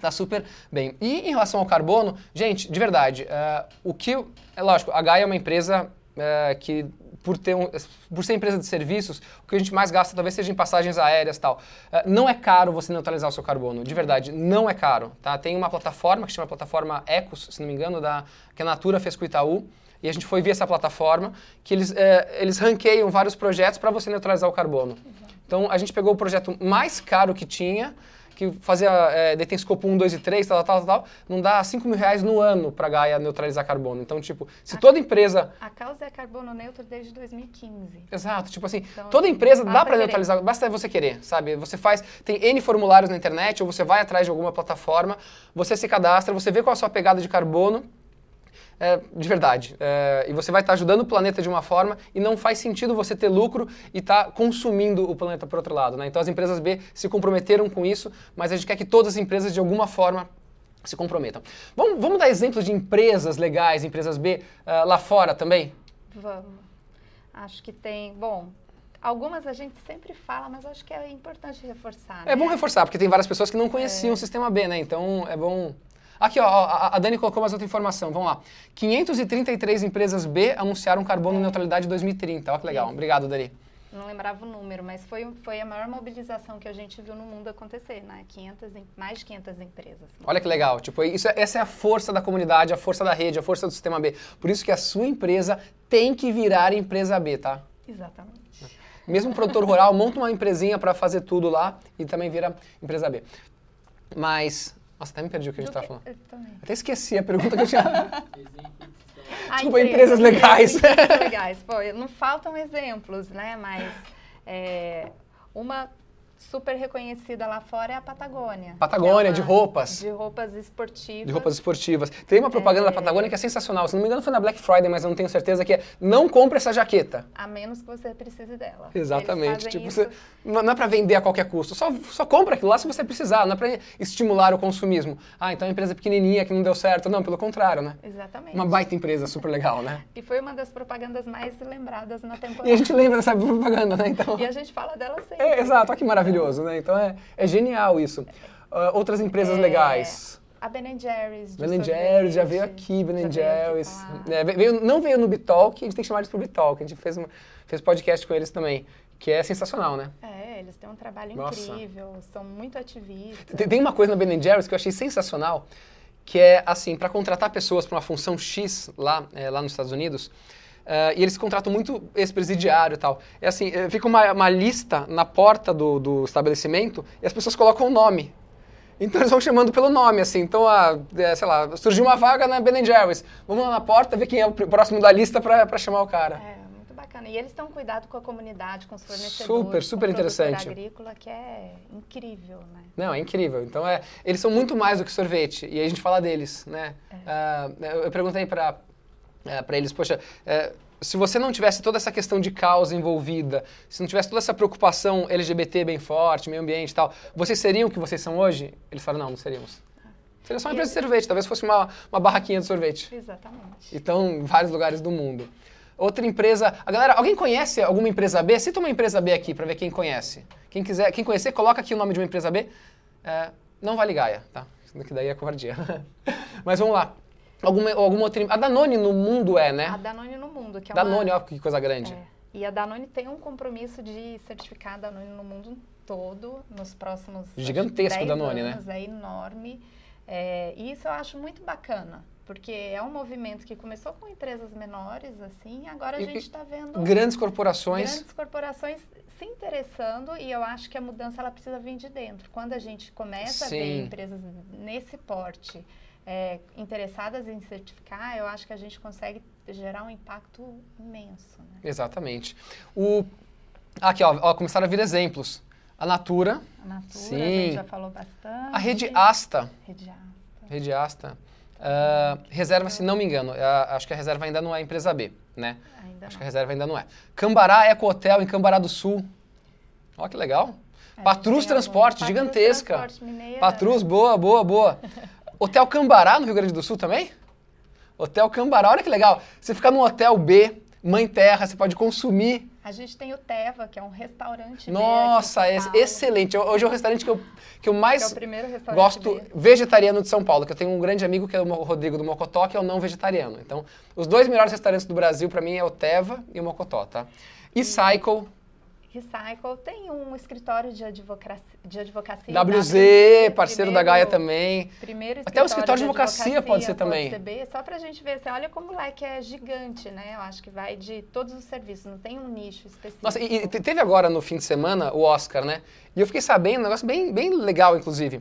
tá super bem. E em relação ao carbono, gente, de verdade, eh, o que. É lógico, a Gaia é uma empresa eh, que. Por, ter um, por ser empresa de serviços, o que a gente mais gasta talvez seja em passagens aéreas tal. Eh, não é caro você neutralizar o seu carbono, de verdade, não é caro. Tá? Tem uma plataforma que chama plataforma Ecos, se não me engano, da, que a Natura fez com o Itaú. E a gente foi ver essa plataforma, que eles, eh, eles ranqueiam vários projetos para você neutralizar o carbono. Então, a gente pegou o projeto mais caro que tinha, que fazia, é, daí tem escopo 1, 2 e 3, tal, tal, tal, tal, não dá 5 mil reais no ano para a Gaia neutralizar carbono. Então, tipo, se toda empresa... A causa é carbono neutro desde 2015. Exato, tipo assim, Então, toda empresa dá para neutralizar, basta você querer, sabe? Você faz, tem N formulários na internet, ou você vai atrás de alguma plataforma, você se cadastra, você vê qual é a sua pegada de carbono, é, de verdade. É, e você vai estar ajudando o planeta de uma forma e não faz sentido você ter lucro e estar consumindo o planeta por outro lado. Né? Então as empresas B se comprometeram com isso, mas a gente quer que todas as empresas de alguma forma se comprometam. Vamos, vamos dar exemplos de empresas legais, empresas B, ah, lá fora também? Vamos. Acho que tem. Bom, algumas a gente sempre fala, mas acho que é importante reforçar. É bom né? reforçar, porque tem várias pessoas que não conheciam o sistema B, né? Então é bom. Aqui, ó, a Dani colocou mais outra informação. Vamos lá. 533 empresas B anunciaram carbono neutralidade em 2030. Olha que legal. Obrigado, Dani. não lembrava o número, mas foi, foi a maior mobilização que a gente viu no mundo acontecer, né? 500, em- mais de 500 empresas. Olha que legal. Tipo, isso, é- essa é a força da comunidade, a força da rede, a força do sistema B. Por isso que a sua empresa tem que virar empresa B, tá? Exatamente. Mesmo produtor rural, monta uma empresinha para fazer tudo lá e também vira empresa B. Mas. Nossa, até me perdi o que a gente Do tava que- falando. eu também. Até esqueci a pergunta que eu tinha. <laughs> Ah, Desculpa, empresas legais. Empresas legais. Pô, não faltam exemplos, né? Mas é, uma super reconhecida lá fora é a Patagônia. Patagônia, é de uma- roupas. De roupas esportivas. De roupas esportivas. Tem uma propaganda da Patagônia que é sensacional. Se não me engano, foi na Black Friday, mas eu não tenho certeza que é não compre essa jaqueta. A menos que você precise dela. Exatamente. Tipo, isso- você, não é para vender a qualquer custo. Só, só compra aquilo lá se você precisar. Não é para estimular o consumismo. Ah, então é uma empresa pequenininha que não deu certo. Não, pelo contrário, né? Exatamente. Uma baita empresa, super legal, né? E foi uma das propagandas mais lembradas na temporada. E a gente lembra dessa propaganda, né? Então, E a gente fala dela sempre. é, exato, olha que maravilhoso, né? Então é, é genial isso. Ah, outras empresas É, legais. A Ben Jerry's. Ben Jerry's já veio aqui, Ben Jerry's. É, veio- não veio no Bitalk, a gente tem que chamar eles pro Bitalk. A gente fez, uma, fez podcast com eles também, que é sensacional, né? É, eles têm um trabalho Nossa. incrível, são muito ativistas. Tem, tem uma coisa na Ben Jerry's que eu achei sensacional, que é assim, para contratar pessoas para uma função X lá, é, lá nos Estados Unidos, eh, e eles contratam muito ex-presidiário e tal. É assim, eh, fica uma, uma lista na porta do, do estabelecimento e as pessoas colocam o nome. Então eles vão chamando pelo nome, assim. Então, a, é, sei lá, surgiu uma vaga na Ben Jerry's. Vamos lá na porta ver quem é o pr- próximo da lista para chamar o cara. É, muito bacana. E eles têm um cuidado com a comunidade, com os fornecedores. Super, super com interessante. agrícola, que é incrível, né? Não, é incrível. Então, é, eles são muito mais do que sorvete. E aí a gente fala deles, né? Ah, eu eu perguntei para para eles, poxa, é, se você não tivesse toda essa questão de causa envolvida, se não tivesse toda essa preocupação LGBT bem forte, meio ambiente e tal, vocês seriam o que vocês são hoje? Eles falaram, não, não seríamos. Seria só uma empresa de sorvete, talvez fosse uma, uma barraquinha de sorvete. Exatamente. E estão em vários lugares do mundo. Outra empresa. A galera, alguém conhece alguma empresa B? Cita uma empresa B aqui para ver quem conhece. Quem quiser, quem conhecer, coloca aqui o nome de uma empresa B. É, não vale Gaia, tá? Que daí é covardia. <laughs> Mas vamos lá. Alguma, alguma outra. A Danone no mundo é, né? A Danone no mundo, que é Danone, uma... ó, que coisa grande. É. E a Danone tem um compromisso de certificar a Danone no mundo todo nos próximos Gigantesco 10 Danone, né? anos, é enorme. É, e isso eu acho muito bacana, porque é um movimento que começou com empresas menores, assim, agora a gente está vendo Grandes corporações. grandes corporações se interessando e eu acho que a mudança ela precisa vir de dentro. Quando a gente começa a ver Sim. empresas nesse porte é, interessadas em certificar, eu acho que a gente consegue gerar um impacto imenso. Né? Exatamente. O, aqui, ó, ó, começaram a vir exemplos. A Natura, A Natura, a Sim. gente já falou bastante. a Rede Asta. Rede Asta. Rede Asta. ah, reserva, se não me engano, ah, acho que a reserva ainda não é empresa B, né? Ainda Acho que não. a reserva ainda não é. Cambará Eco Hotel em Cambará do Sul. Olha que legal. É, Patrus Transporte, gigantesca. Patrus Transporte Mineira, Patrus, né? boa, boa, boa. <laughs> Hotel Cambará no Rio Grande do Sul também? Hotel Cambará, olha que legal. Você fica num hotel B, mãe terra, você pode consumir. A gente tem o Teva, que é um restaurante Nossa, é excelente. Hoje é o restaurante que eu, que eu Que é mais primeiro restaurante gosto B. vegetariano de São Paulo, que eu tenho um grande amigo que é o Rodrigo do Mocotó, que é o não vegetariano. Então, os dois melhores restaurantes do Brasil para mim é o Teva e o Mocotó, tá? E Cycle, Recycle tem um escritório de advocacia. De advocacia WZ, parceiro da Gaia primeiro- também. Primeiro Até o escritório de advocacia pode ser também. B, só pra gente ver, assim, olha como o leque é gigante, né? Eu acho que vai de todos os serviços, não tem um nicho específico. Nossa, e, e te- teve agora no fim de semana o Oscar, né? E eu fiquei sabendo, um negócio bem, bem legal, inclusive.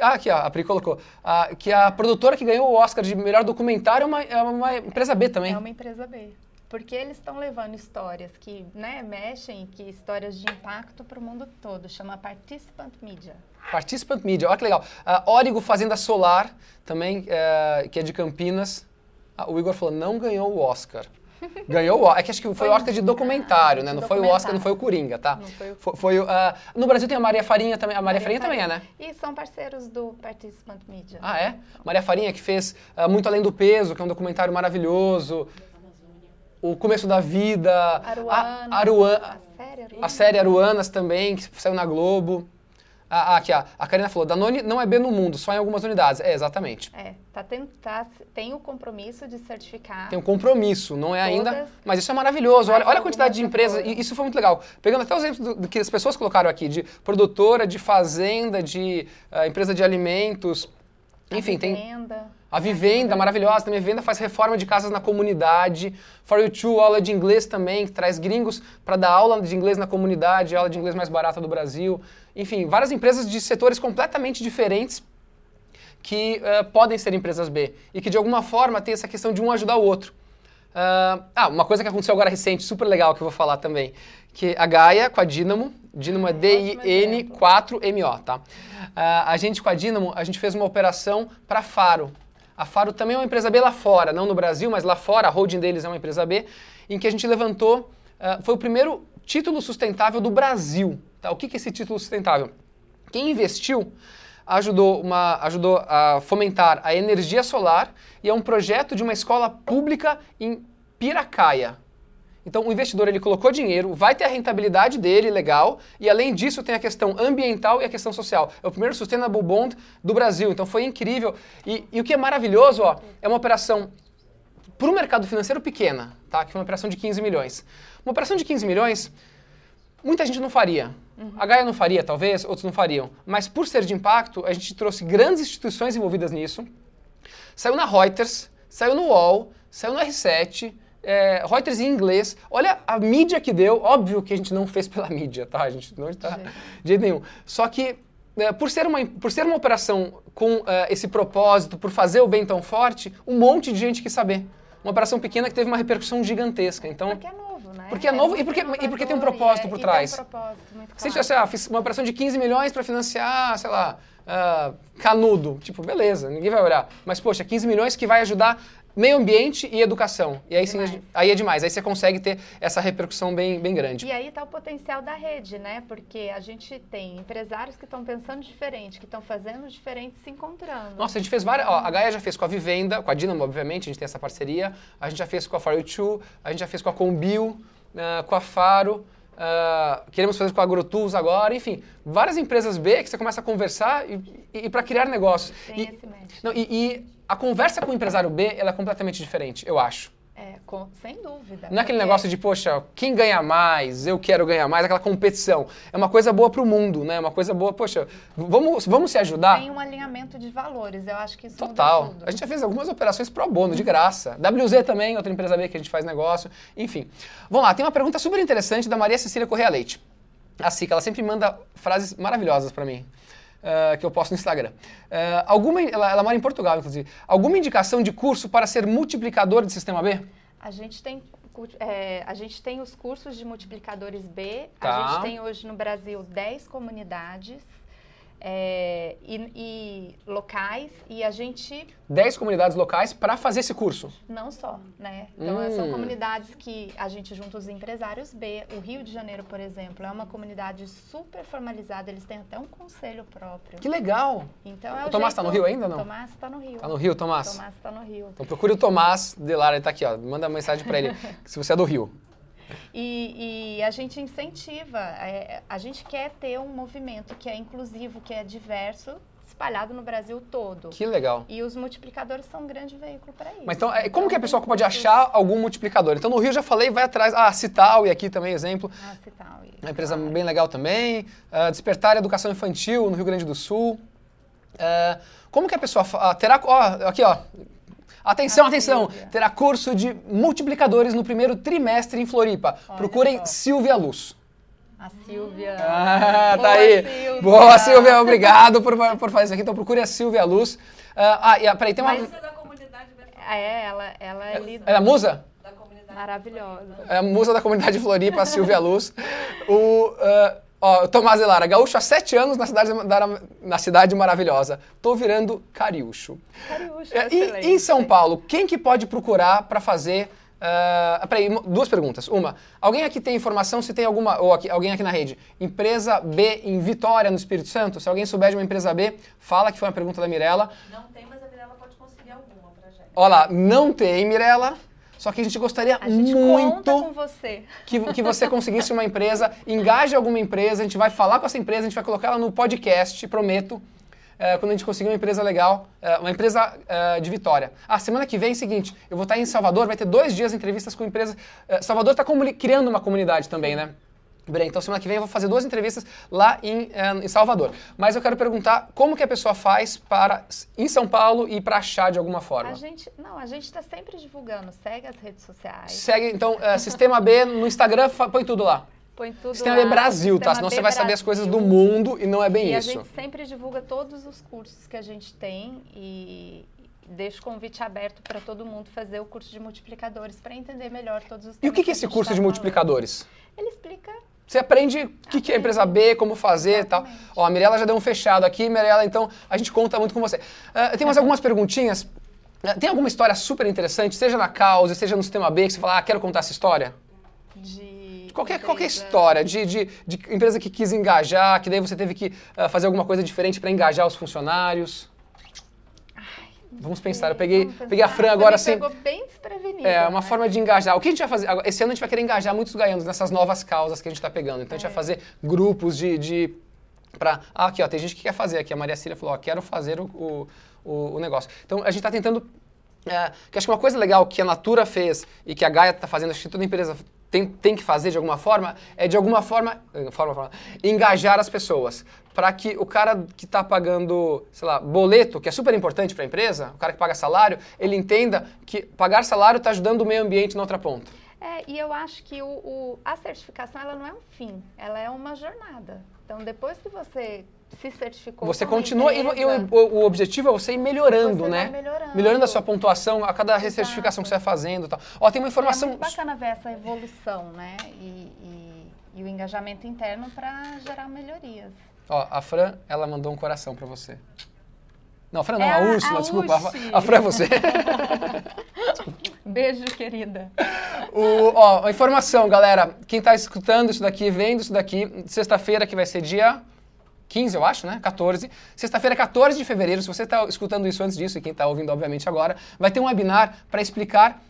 Ah, aqui, ó, a Pri colocou. Ah, que a produtora que ganhou o Oscar de melhor documentário é uma, é uma empresa B também. É uma empresa B. Porque eles estão levando histórias que né, mexem, que histórias de impacto para o mundo todo. Chama Participant Media. Participant Media, olha que legal. A Origo Fazenda Solar, também, é, que é de Campinas. Ah, o Igor falou, não ganhou o Oscar. <laughs> Ganhou o Oscar. É que acho que foi, Foi o Oscar de documentário, né? de Não foi o Oscar, não foi o Coringa, tá? Não foi o- Foi, foi o, ah, no Brasil tem a Maria Farinha também. A Maria, Farinha, também é, né? E são parceiros do Participant Media. Ah, é? Maria Farinha, que fez ah, Muito Além do Peso, que é um documentário maravilhoso. O Começo da Vida. Aruana. A, Aruan- A série Aruanas também, que saiu na Globo. Ah, aqui, a, a Karina falou, Danone não é B no mundo, só em algumas unidades. É, exatamente. É, tá, tem, tá, tem o compromisso de certificar. Tem um compromisso, não é ainda, mas isso é maravilhoso. Olha, olha a quantidade de empresas, e isso foi muito legal. Pegando até os exemplos do, do que as pessoas colocaram aqui, de produtora, de fazenda, de ah, empresa de alimentos, enfim, tem Venda. A Vivenda, maravilhosa, também a Vivenda faz reforma de casas na comunidade. For You Two, aula de inglês também, que traz gringos para dar aula de inglês na comunidade, aula de inglês mais barata do Brasil. Enfim, várias empresas de setores completamente diferentes que eh, podem ser empresas B e que de alguma forma tem essa questão de um ajudar o outro. Ah, ah, uma coisa que aconteceu agora recente, super legal que eu vou falar também, que a Gaia com a Dynamo, Dynamo é Ótimo D-I-N-4-M-O, tá? Ah, a gente com a Dynamo, a gente fez uma operação para Faro. A Faro também é uma empresa B lá fora, não no Brasil, mas lá fora, a holding deles é uma empresa B, em que a gente levantou, ah, foi o primeiro título sustentável do Brasil. Tá? O que que é esse título sustentável? Quem investiu ajudou, uma, ajudou a fomentar a energia solar e é um projeto de uma escola pública em Piracaia. Então o investidor ele colocou dinheiro, vai ter a rentabilidade dele, legal, e além disso tem a questão ambiental e a questão social. É o primeiro Sustainable Bond do Brasil, então foi incrível. E, e o que é maravilhoso, ó, é uma operação para o mercado financeiro pequena, tá? que foi uma operação de 15 milhões. Uma operação de 15 milhões, muita gente não faria. A Gaia não faria, talvez, outros não fariam. Mas por ser de impacto, a gente trouxe grandes instituições envolvidas nisso. Saiu na Reuters, saiu no UOL, saiu no R7, é, Reuters em inglês. Olha a mídia que deu. Óbvio que a gente não fez pela <laughs> mídia, tá? A gente não está De jeito nenhum. Só que é, por, ser uma, por ser uma operação com é, esse propósito, por fazer o bem tão forte, um monte de gente quis saber. Uma operação pequena que teve uma repercussão gigantesca. Então, Porque é novo, né? Porque é novo e porque- e porque tem um propósito é- por trás. Tem um propósito muito se a gente claro. ah, fiz uma operação de 15 milhões para financiar, sei lá, ah, canudo, tipo, beleza, ninguém vai olhar. Mas, poxa, 15 milhões que vai ajudar meio ambiente e educação. E aí, sim, Demais. aí é demais. Aí você consegue ter essa repercussão bem, bem grande. E aí está o potencial da rede, né? Porque a gente tem empresários que estão pensando diferente, que estão fazendo diferente, se encontrando. Nossa, a gente fez várias. Ó, a Gaia já fez com a Vivenda, com a Dinamo, obviamente, a gente tem essa parceria. A gente já fez com a For You Two, a gente já fez com a Combil, ah, com a Faro. ah, queremos fazer com a AgroTools agora, enfim, várias empresas B que você começa a conversar e, e, para criar negócios. Tem E, esse match. não, e, e a conversa com o empresário B ela é completamente diferente, eu acho. É, com- sem dúvida. Não é aquele porque negócio de, poxa, quem ganha mais, eu quero ganhar mais, aquela competição. É uma coisa boa para o mundo, né? É uma coisa boa, poxa, vamos, vamos se ajudar? Tem um alinhamento de valores, eu acho que isso Total. A gente já fez algumas operações pro bono, de graça. WZ também, outra empresa B que a gente faz negócio. Enfim. Vamos lá, tem uma pergunta super interessante da Maria Cecília Correia Leite. A Cica, ela sempre manda frases maravilhosas para mim. Ah, que eu posto no Instagram. Ah, alguma, ela, ela mora em Portugal, inclusive. Alguma indicação de curso para ser multiplicador de sistema B? A gente tem é, a gente tem os cursos de multiplicadores B. Tá. A gente tem hoje no Brasil 10 comunidades é, e, e locais e a gente 10 comunidades locais para fazer esse curso. não só, né? Então Hum. são comunidades que a gente junta os empresários B. O Rio de Janeiro, por exemplo, é uma comunidade super formalizada. Eles têm até um conselho próprio. Que legal! Então é O o Tomás tá jeito- no Rio ainda não? Tomás está no Rio. Tá no Rio, Tomás? Tomás está no Rio. Então procure o Tomás Delara, ele tá aqui, ó. Manda uma mensagem para ele, <laughs> se você é do Rio. E, e a gente incentiva, é, a gente quer ter um movimento que é inclusivo, que é diverso, espalhado no Brasil todo. Que legal. E os multiplicadores são um grande veículo para isso. Mas então, é, como que a tem pessoa pode achar algum multiplicador? Então, no Rio já falei, vai atrás. Ah, Cital, e aqui também exemplo. Ah, se tal, e- Uma empresa claro. bem legal também. Ah, Despertar Educação Infantil no Rio Grande do Sul. Ah, como que a pessoa ah, terá. Ó, aqui, ó. Atenção, atenção! Terá curso de multiplicadores no primeiro trimestre em Floripa. Olha Procurem só. Silvia Luz. A Silvia. Ah, tá Boa, aí. Silvia. Boa, Silvia, obrigado por, por fazer isso aqui. Então procure a Silvia Luz. Ah, ah, e, ah, peraí, tem uma. Mas- da comunidade vertical, É, ela, ela é líder. Ela é musa? Maravilhosa. É a musa da comunidade Floripa, a Silvia Luz. O, ah, ó, Tomás Elara, gaúcho há sete anos na cidade, da- na cidade maravilhosa. Tô virando cariúcho. Cariúcha, É, e, em São Paulo, quem que pode procurar para fazer... ah, peraí, duas perguntas. Uma, alguém aqui tem informação se tem alguma, ou aqui- alguém aqui na rede, empresa B em Vitória, no Espírito Santo? Se alguém souber de uma empresa B, fala que foi uma pergunta da Mirella. não tem, mas a Mirella pode conseguir alguma pra gente. Olha lá, não tem, Mirella. Só que a gente gostaria A gente muito você. que, que você conseguisse uma empresa, engaje alguma empresa, a gente vai falar com essa empresa, a gente vai colocar ela no podcast, prometo. é, quando a gente conseguir uma empresa legal, é, uma empresa é, de Vitória. Ah, semana que vem é o seguinte, eu vou estar em Salvador, vai ter dois dias de entrevistas com empresas. Salvador está criando uma comunidade também, né? Bem, então semana que vem eu vou fazer duas entrevistas lá em, é, em Salvador. Mas eu quero perguntar como que a pessoa faz para, em São Paulo, e para achar de alguma forma. A gente, não, a gente está sempre divulgando. Segue as redes sociais. Segue, então, é, Sistema B no Instagram, põe tudo lá. Põe tudo Sistema lá, B Brasil, tá? Sistema Senão B você vai saber as coisas do Brasil. mundo e não é bem E a isso. gente sempre divulga todos os cursos que a gente tem e deixa o convite aberto para todo mundo fazer o curso de multiplicadores para entender melhor todos os E o que, que é a esse curso tá de falando. multiplicadores? Ele explica Você aprende o que, que é a empresa B, como fazer e tal. Ó, a Mirella já deu um fechado aqui. Mirella, então, a gente conta muito com você. Ah, tem mais algumas perguntinhas. Ah, tem alguma história super interessante, seja na causa, seja no sistema B, que você fala, ah, quero contar essa história? de Qualquer, qualquer história de, de, de empresa que quis engajar, que daí você teve que ah, fazer alguma coisa diferente para engajar os funcionários. Vamos pensar, eu peguei, peguei a Fran agora assim. pegou bem desprevenida. É, uma né? forma de engajar. O que a gente vai fazer? Esse ano a gente vai querer engajar muitos gaianos nessas novas causas que a gente está pegando. Então a gente vai É. fazer grupos de. de pra, ah, aqui, ó, tem gente que quer fazer aqui. A Maria Cília falou, ó, quero fazer o, o, o- o negócio. Então a gente está tentando. É, que acho que uma coisa legal que a Natura fez e que a Gaia está fazendo, acho que toda empresa tem, tem que fazer de alguma forma, é de alguma forma, eh, forma, forma engajar as pessoas. Para que o cara que está pagando, sei lá, boleto, que é super importante para a empresa, o cara que paga salário, ele entenda que pagar salário está ajudando o meio ambiente na outra ponta. É, e eu acho que o, o- a certificação ela não é um fim, ela é uma jornada. Então, depois que você se certificou, Você continua e, e o, o- objetivo é você ir melhorando, Você né? melhorando. Melhorando a sua pontuação a cada Exato. recertificação que você vai fazendo e tal. Ó, tem uma É informação. muito bacana ver essa evolução, né? E, e- e o engajamento interno para gerar melhorias. Ó, a Fran, ela mandou um coração pra você. Não, a Fran não, É a a- Úrsula, a desculpa. a-. A Fran é você. <laughs> Beijo, querida. O, ó, a informação, galera. Quem tá escutando isso daqui, vendo isso daqui, sexta-feira, que vai ser dia 15, eu acho, né? 14. Sexta-feira, 14 de fevereiro, se você tá escutando isso antes disso, e quem tá ouvindo, obviamente, agora, vai ter um webinar para explicar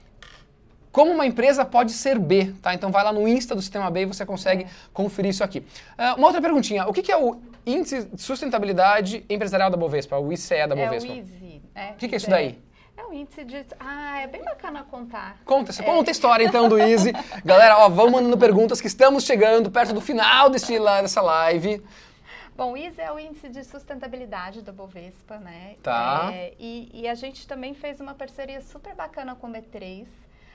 como uma empresa pode ser B, tá? Então vai lá no Insta do Sistema B e você consegue conferir isso aqui. Ah, uma outra perguntinha, o que, que é o Índice de Sustentabilidade Empresarial da Bovespa, o ICE da É o Bovespa? Easy. né? O que que é isso daí? É o índice de... Ah, é bem bacana contar. Conta, você É. conta a história então do Easy. Galera, ó, vão mandando perguntas que estamos chegando perto do final desse, dessa live. Bom, o ISE é o índice de sustentabilidade da Bovespa, né? Tá. É, e, e a gente também fez uma parceria super bacana com o B3.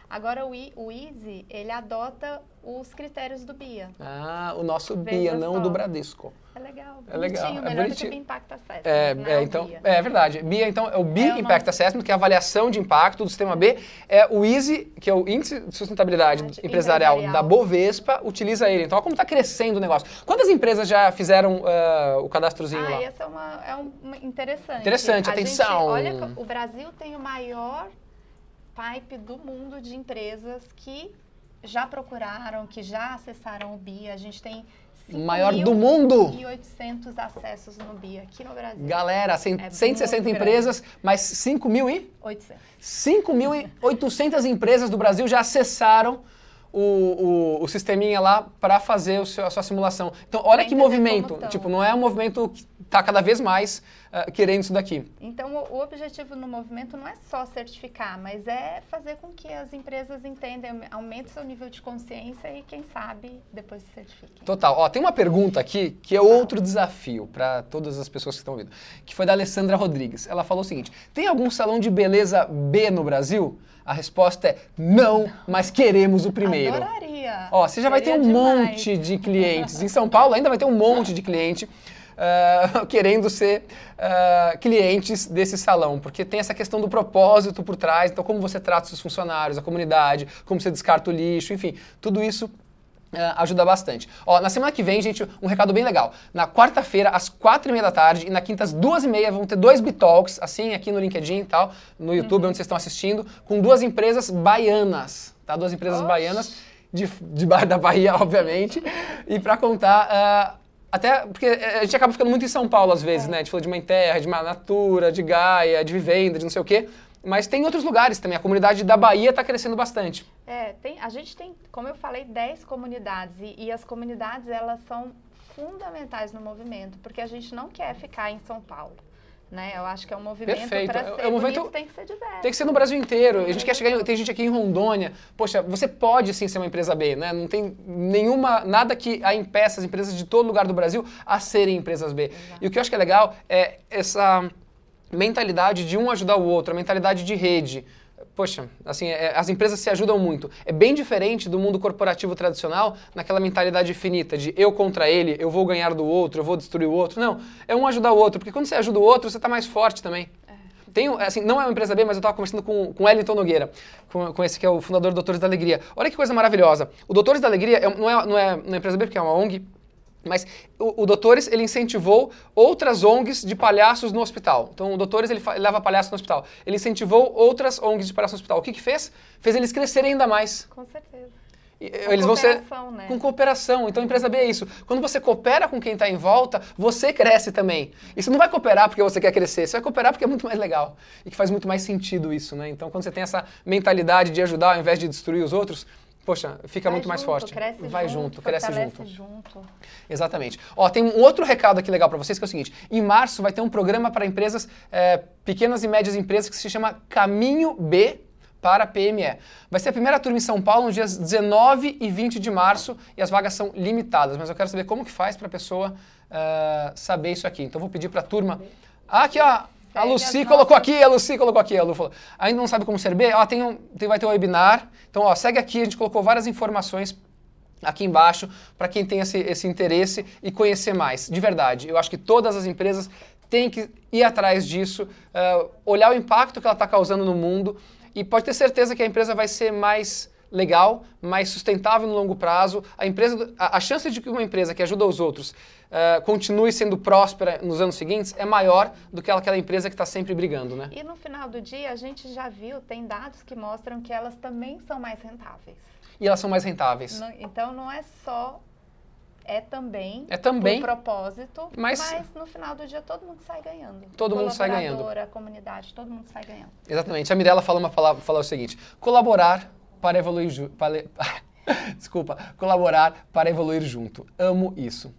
Agora o, I, o ISE, ele adota os critérios do BIA. Ah, o nosso Veja BIA, não só. do Bradesco. É legal. É legal, bonitinho, é melhor bonitinho. do que o Impact Assessment. É, né, é, o então, BIA. é verdade. BIA, então, é o B É Impact Assessment, que é a avaliação de impacto do sistema B. É o EASY, que é o Índice de Sustentabilidade Empresarial, empresarial. da Bovespa, utiliza ele. Então, olha como está crescendo o negócio. Quantas empresas já fizeram ah, o cadastrozinho Ah, lá? essa é uma, é um- uma interessante. Interessante, A atenção. Gente, olha, o Brasil tem o maior pipe do mundo de empresas que já procuraram, que já acessaram o BIA. A gente tem Maior do mundo! 1.800 acessos no BIA aqui no Brasil. Galera, cem- É 160 muito empresas, mas 5 mil e... 800. 5.800 empresas do Brasil já acessaram o, o, o sisteminha lá para fazer o seu- a sua simulação. Então, olha que movimento. Tipo, não é um movimento que está cada vez mais ah, querendo isso daqui. Então, o, o objetivo no movimento não é só certificar, mas é fazer com que as empresas entendam, aumentem seu nível de consciência e, quem sabe, depois se certifiquem. Total. Ó, tem uma pergunta aqui que é outro desafio para todas as pessoas que estão ouvindo, que foi da Alessandra Rodrigues. Ela falou o seguinte: tem algum salão de beleza B no Brasil? A resposta é não, mas queremos o primeiro. Adoraria. Ó, você já vai ter Seria um demais. monte de clientes. Em São Paulo ainda vai ter um monte de cliente ah, <laughs> querendo ser ah, clientes desse salão, porque tem essa questão do propósito por trás. Então, como você trata os seus funcionários, a comunidade, como você descarta o lixo, enfim, tudo isso. ah, ajuda bastante. Ó, na semana que vem, gente, um recado bem legal. Na quarta-feira, às quatro e meia da tarde, e na quinta, às duas e meia, vão ter dois Bitalks, assim, aqui no LinkedIn e tal, no YouTube, onde vocês estão assistindo, com duas empresas baianas, tá? Duas empresas Oxe. baianas de, de da Bahia, <laughs> obviamente, e para contar. ah, até porque eh, a gente acaba ficando muito em São Paulo às vezes, É. né? A gente falou de Mãe Terra, de Natura, de Gaia, de Vivenda, de não sei o quê. Mas tem outros lugares também. A comunidade da Bahia está crescendo bastante. É, tem, a gente tem, como eu falei, 10 comunidades. E, e as comunidades, elas são fundamentais no movimento, porque a gente não quer ficar em São Paulo. Né? Eu acho que é um movimento Perfeito. para É- ser é um movimento- tem que ser diverso. Tem que ser no Brasil inteiro. A gente quer chegar em, tem gente aqui em Rondônia. Poxa, você pode sim ser uma empresa B, né? Não tem nenhuma nada que a impeça as empresas de todo lugar do Brasil a serem empresas B. E o que eu acho que é legal é essa mentalidade de um ajudar o outro, a mentalidade de rede. Poxa, assim, é- as empresas se ajudam muito. É bem diferente do mundo corporativo tradicional, naquela mentalidade finita de eu contra ele, eu vou ganhar do outro, eu vou destruir o outro. Não, é um ajudar o outro, porque quando você ajuda o outro, você está mais forte também. Tem, um- assim, não é uma empresa B, mas eu estava conversando com, com o Wellington Nogueira, com, com esse que é o fundador do Doutores da Alegria. Olha que coisa maravilhosa. O Doutores da Alegria é- não, é, não, é, não é empresa B, porque é uma ONG, mas o, o Doutores, ele incentivou outras ONGs de palhaços no hospital. Então, o Doutores, ele, ele leva palhaço no hospital. Ele incentivou outras ONGs de palhaço no hospital. O que que fez? Fez eles crescerem ainda mais. Com certeza. E, Com eles vão ser né? com cooperação. Então, a empresa B é isso. Quando você coopera com quem está em volta, você cresce também. E você não vai cooperar porque você quer crescer, você vai cooperar porque é muito mais legal e que faz muito mais sentido isso, né? Então, quando você tem essa mentalidade de ajudar ao invés de destruir os outros, poxa, fica Vai muito mais junto, forte. Cresce vai junto, cresce fortalece junto. junto. Exatamente. Ó, tem um outro recado aqui legal para vocês que é o seguinte: em março vai ter um programa para empresas, é, pequenas e médias empresas, que se chama Caminho B para PME. Vai ser a primeira turma em São Paulo nos dias 19 e 20 de março e as vagas são limitadas. Mas eu quero saber como que faz para a pessoa ah, saber isso aqui. Então vou pedir para a turma. Ah, aqui ó. A as colocou nossas- aqui, a Lucy colocou aqui, a Lu falou. Ainda não sabe como ser B? Ó, tem um, tem, vai ter um webinar. Então, ó, segue aqui, a gente colocou várias informações aqui embaixo para quem tem esse, esse interesse e conhecer mais. De verdade, eu acho que todas as empresas têm que ir atrás disso, eh, olhar o impacto que ela está causando no mundo e pode ter certeza que a empresa vai ser mais legal, mais sustentável no longo prazo. A, empresa, a, a chance de que uma empresa que ajuda os outros eh, continue sendo próspera nos anos seguintes é maior do que aquela empresa que está sempre brigando, né? E no final do dia, a gente já viu, tem dados que mostram que elas também são mais rentáveis. E elas são mais rentáveis. Não- então não é só, é também, É também, por propósito, mas- mas, no final do dia todo mundo sai ganhando. Todo mundo sai ganhando. A comunidade, todo mundo sai ganhando. Exatamente. A Mirella uma palavra, falou o seguinte: colaborar para evoluir <laughs> Desculpa, colaborar para evoluir junto. Amo isso.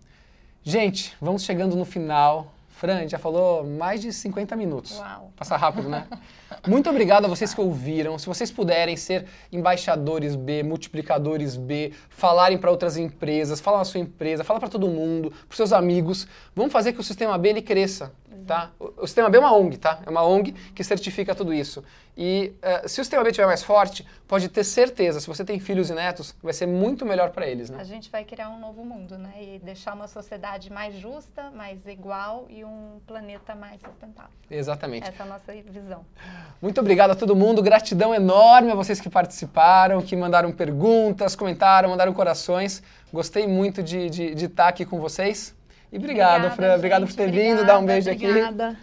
Gente, vamos chegando no final. Fran, já falou mais de 50 minutos. Uau. Passa rápido, né? <laughs> Muito obrigado a vocês que ouviram. Se vocês puderem ser embaixadores B, multiplicadores B, falarem para outras empresas, falar na sua empresa, fala para todo mundo, para seus amigos, vamos fazer que o sistema B ele cresça, tá? O, o sistema B é uma ONG, tá? É uma ONG que certifica tudo isso. E eh, se o sistema B estiver mais forte, pode ter certeza, se você tem filhos e netos, vai ser muito melhor para eles, né? A gente vai criar um novo mundo, né? E deixar uma sociedade mais justa, mais igual e um planeta mais sustentável. Exatamente. Essa é a nossa visão. Muito obrigado a todo mundo, gratidão enorme a vocês que participaram, que mandaram perguntas, comentaram, mandaram corações. Gostei muito de estar de, de estar aqui com vocês. E obrigado, Obrigada, Fran. Obrigado por gente, ter vindo, dar um obrigada, beijo aqui. obrigada.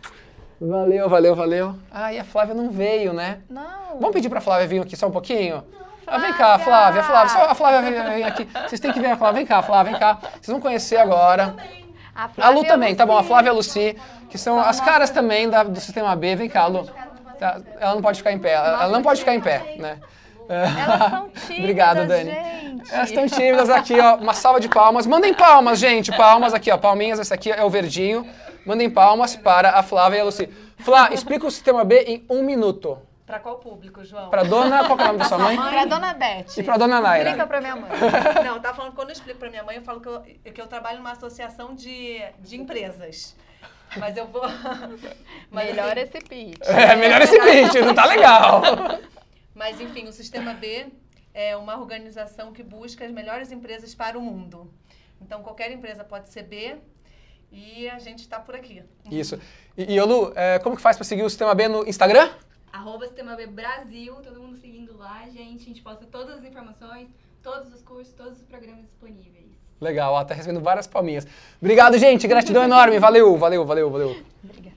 Valeu, valeu, valeu. Ah, e a Flávia não veio, né? Não. Vamos pedir pra Flávia vir aqui só um pouquinho? Ah, vem cá, Flávia, Flávia. Só a Flávia vem, vem aqui. Vocês têm que ver a Flávia. Vem cá, Flávia, vem cá. Vocês vão conhecer agora. A, A Lu também, tá bom. A Lucy. Flávia e a Lucy, que são as caras também da- do Sistema B. Vem cá, Lu. Tá, Ela não pode ficar em pé. Ela não pode ficar em pé, né? Elas são <laughs> tímidas, Obrigado, Dani. gente. Elas estão tímidas aqui, ó. Uma salva de palmas. Mandem palmas, gente. Palmas aqui, ó. Palminhas. Esse aqui é o verdinho. Mandem palmas para a Flávia e a Lucy. Flá, explica o Sistema B em um minuto. Pra qual público, João? Pra dona... Qual é o nome da sua mãe? Pra dona Beth. E pra dona Naira. Explica pra minha mãe. <laughs> Não, tá falando que quando eu explico pra minha mãe, eu falo que eu, que eu trabalho numa associação de, de empresas. Mas eu vou. <laughs> Mas, Melhor assim, esse pitch. É, melhor esse pitch, não tá legal. Mas enfim, o Sistema B é uma organização que busca as melhores empresas para o mundo. Então qualquer empresa pode ser B e a gente está por aqui. Isso. E, e ô, Lu, é, como que faz pra seguir o Sistema B no Instagram? Arroba Sistema B Brasil, todo mundo seguindo lá, gente. A gente posta todas as informações, todos os cursos, todos os programas disponíveis. Legal, ó, tá recebendo várias palminhas. Obrigado, gente. Gratidão <laughs> enorme. Valeu, valeu, valeu, valeu. Obrigada.